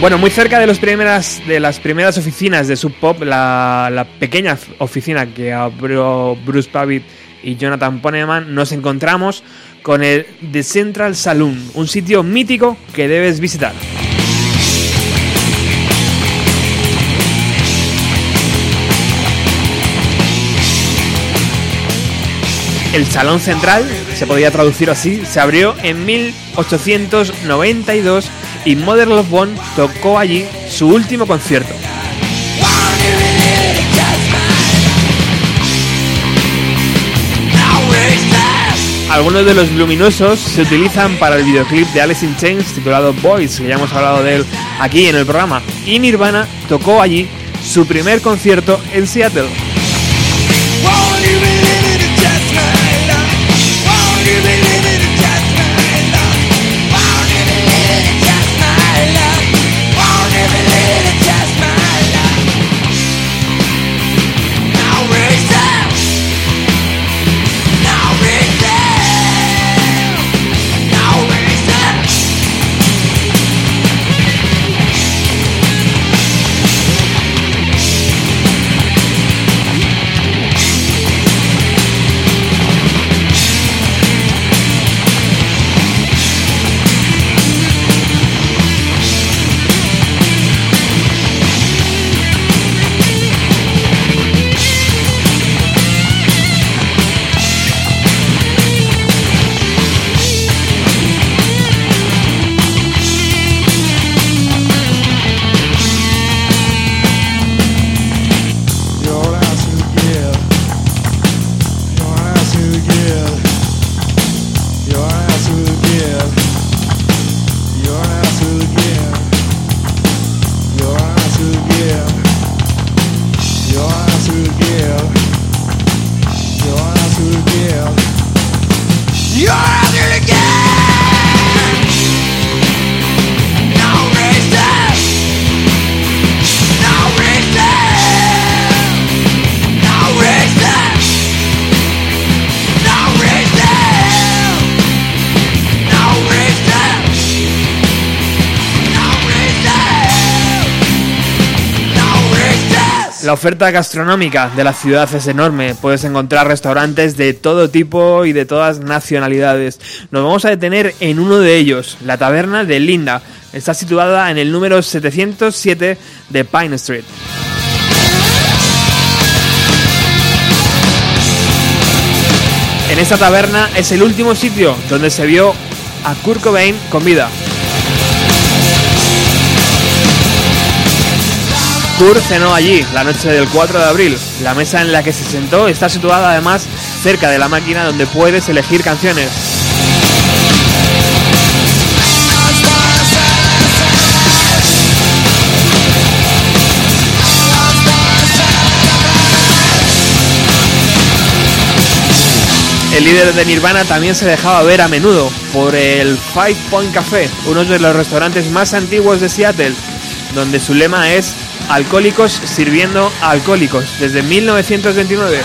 Bueno, muy cerca de las primeras oficinas de Sub Pop, la, la pequeña oficina que abrió Bruce Pavitt y Jonathan Poneman, nos encontramos con el The Central Saloon, un sitio mítico que debes visitar. El Salón Central, se podría traducir así, se abrió en 1892 y Mother Love Bone tocó allí su último concierto. Algunos de los luminosos se utilizan para el videoclip de Alice in Chains titulado Boys, que ya hemos hablado de él aquí en el programa. Y Nirvana tocó allí su primer concierto en Seattle. La oferta gastronómica de la ciudad es enorme. Puedes encontrar restaurantes de todo tipo y de todas nacionalidades. Nos vamos a detener en uno de ellos, la taberna de Linda. Está situada en el número 707 de Pine Street. En esta taberna es el último sitio donde se vio a Kurt Cobain con vida. Kurt cenó allí la noche del 4 de abril. La mesa en la que se sentó está situada además cerca de la máquina donde puedes elegir canciones. El líder de Nirvana también se dejaba ver a menudo por el Five Point Café, uno de los restaurantes más antiguos de Seattle, donde su lema es Alcohólicos sirviendo a alcohólicos desde 1929.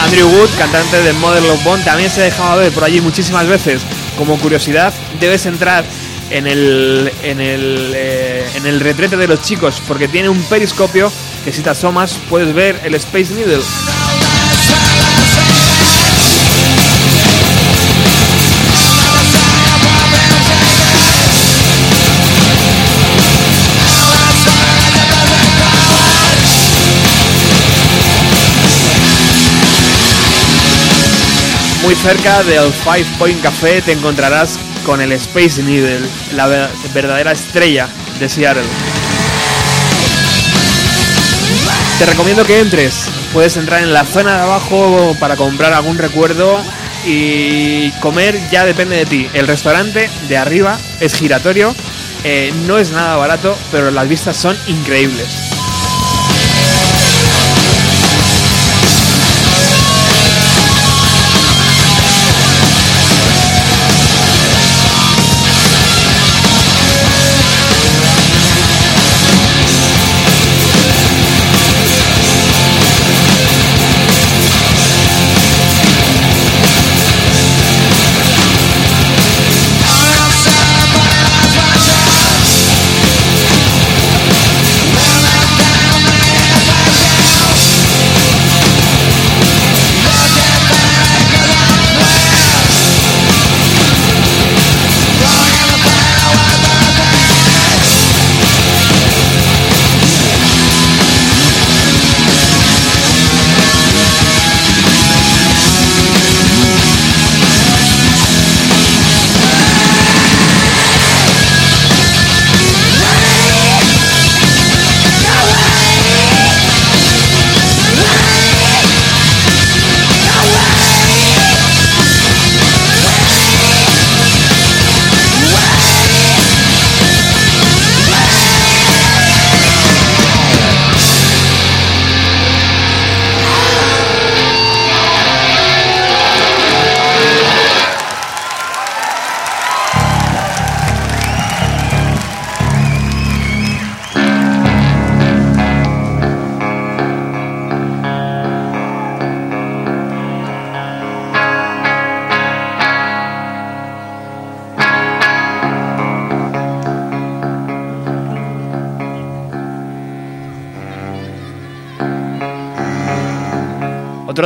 Andrew Wood, cantante de Model of Bond, también se dejaba ver por allí muchísimas veces. Como curiosidad, debes entrar en el, en el, eh, en el retrete de los chicos porque tiene un periscopio que si te asomas puedes ver el Space Needle. Muy cerca del Five Point Café te encontrarás con el Space Needle, la ver- verdadera estrella de Seattle. Te recomiendo que entres. Puedes entrar en la zona de abajo para comprar algún recuerdo y comer ya depende de ti. El restaurante de arriba es giratorio, eh, no es nada barato, pero las vistas son increíbles.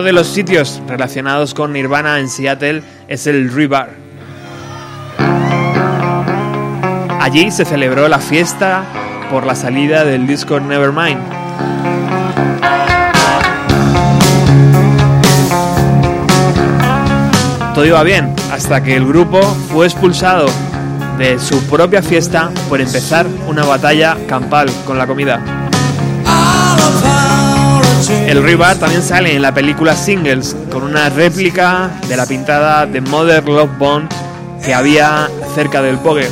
Otro de los sitios relacionados con Nirvana en Seattle es el Rebar. Allí se celebró la fiesta por la salida del disco Nevermind. Todo iba bien hasta que el grupo fue expulsado de su propia fiesta por empezar una batalla campal con la comida. El Rebar también sale en la película Singles con una réplica de la pintada de Mother Love Bond que había cerca del Pogue.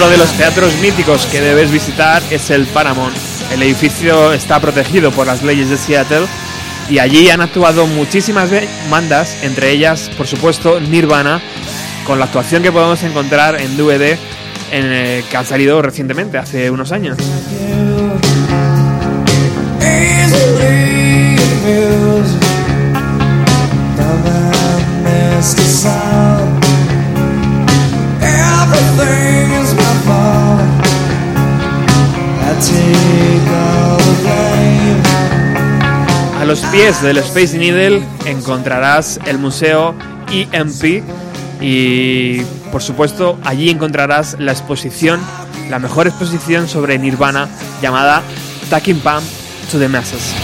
Otro de los teatros míticos que debes visitar es el Paramount. El edificio está protegido por las leyes de Seattle Y allí han actuado muchísimas bandas, entre ellas, por supuesto, Nirvana, con la actuación que podemos encontrar en DVD eh, que han salido recientemente, hace unos años. A los pies del Space Needle encontrarás el museo EMP y por supuesto allí encontrarás la exposición, la mejor exposición sobre Nirvana llamada Taking Pump to the Masses.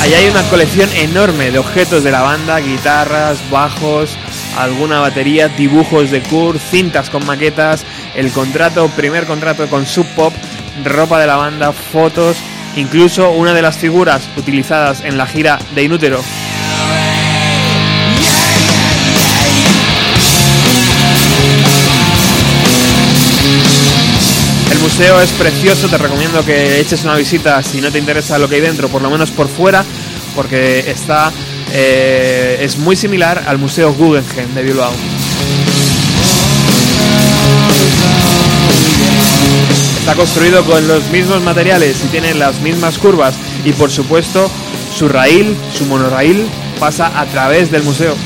Allí hay una colección enorme de objetos de la banda, guitarras, bajos, alguna batería, dibujos de Kurt, cintas con maquetas, el contrato, primer contrato con Sub Pop, ropa de la banda, fotos, incluso una de las figuras utilizadas en la gira de Inútero. El museo es precioso, te recomiendo que eches una visita si no te interesa lo que hay dentro, por lo menos por fuera, porque está eh, es muy similar al Museo Guggenheim de Bilbao. Está construido con los mismos materiales y tiene las mismas curvas y por supuesto su raíl, su monorraíl pasa a través del museo.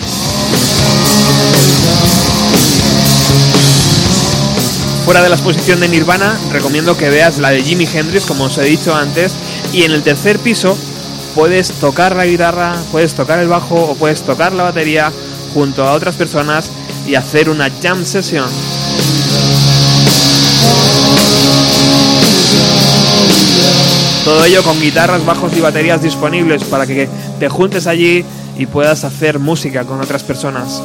Fuera de la exposición de Nirvana, recomiendo que veas la de Jimi Hendrix, como os he dicho antes, y en el tercer piso puedes tocar la guitarra, puedes tocar el bajo o puedes tocar la batería junto a otras personas y hacer una jam session. Todo ello con guitarras, bajos y baterías disponibles para que te juntes allí y puedas hacer música con otras personas.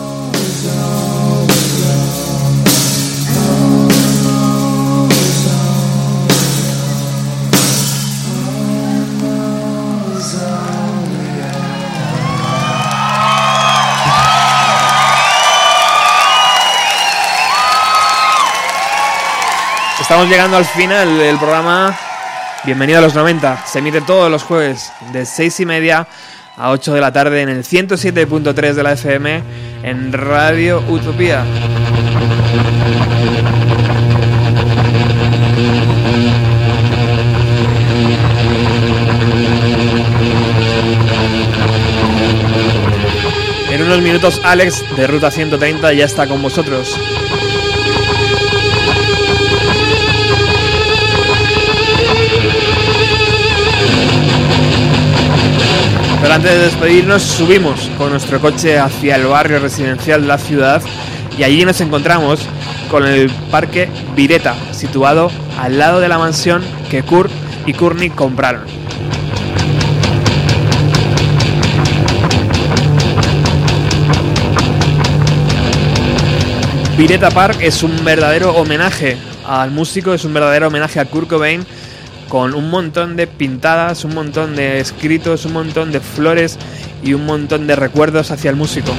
Estamos llegando al final del programa. Bienvenido a los 90. Se emite todos los jueves de 6 y media a 8 de la tarde en el 107.3 de la FM en Radio Utopía. En unos minutos Alex de Ruta 130 ya está con vosotros. Pero antes de despedirnos, subimos con nuestro coche hacia el barrio residencial de la ciudad y allí nos encontramos con el parque Vireta, situado al lado de la mansión que Kurt y Courtney compraron. Vireta Park es un verdadero homenaje al músico, es un verdadero homenaje a Kurt Cobain con un montón de pintadas, un montón de escritos, un montón de flores y un montón de recuerdos hacia el músico.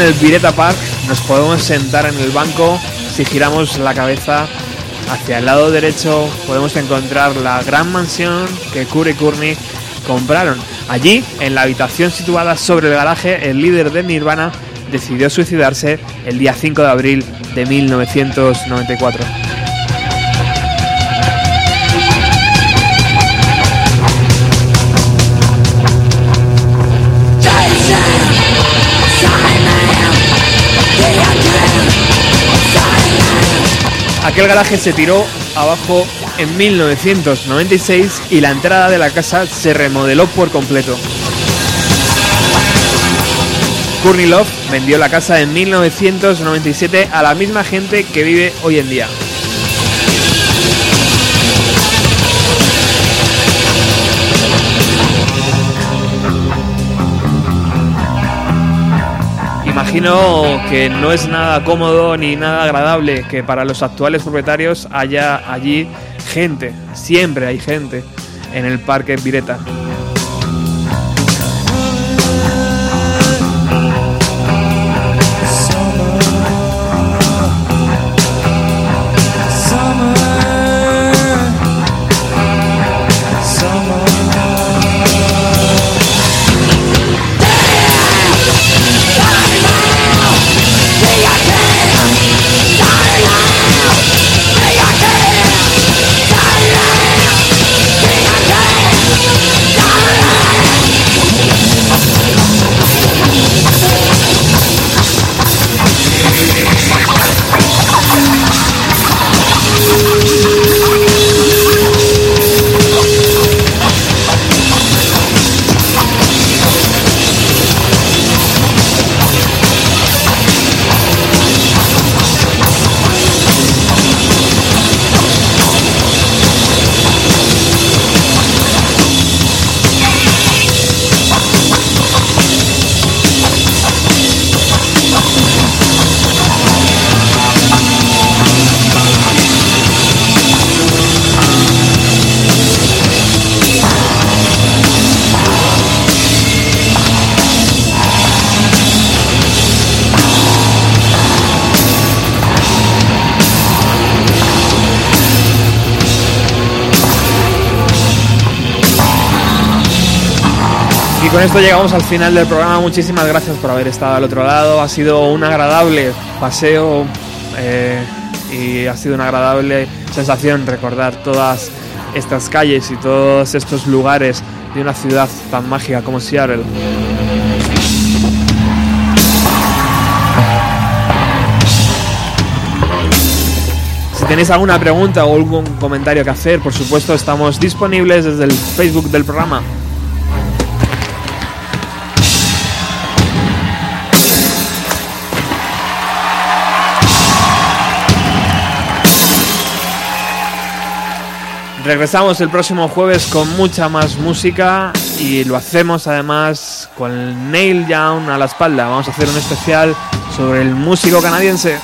En el Vireta Park nos podemos sentar en el banco si giramos la cabeza hacia el lado derecho podemos encontrar la gran mansión que Kurt y Courtney compraron. Allí, en la habitación situada sobre el garaje, el líder de Nirvana decidió suicidarse el día 5 de abril de 1994. Aquel garaje se tiró abajo en 1996 y la entrada de la casa se remodeló por completo. Courtney Love vendió la casa en 1997 a la misma gente que vive hoy en día. Imagino que no es nada cómodo ni nada agradable que para los actuales propietarios haya allí gente, siempre hay gente en el parque Vireta. Con esto llegamos al final del programa. Muchísimas gracias por haber estado al otro lado. Ha sido un agradable paseo eh, y ha sido una agradable sensación recordar todas estas calles y todos estos lugares de una ciudad tan mágica como Seattle. Tenéis alguna pregunta o algún comentario que hacer, por supuesto estamos disponibles desde el Facebook del programa. Regresamos el próximo jueves con mucha más música y lo hacemos además con el Nail Down a la espalda. Vamos a hacer un especial sobre el músico canadiense.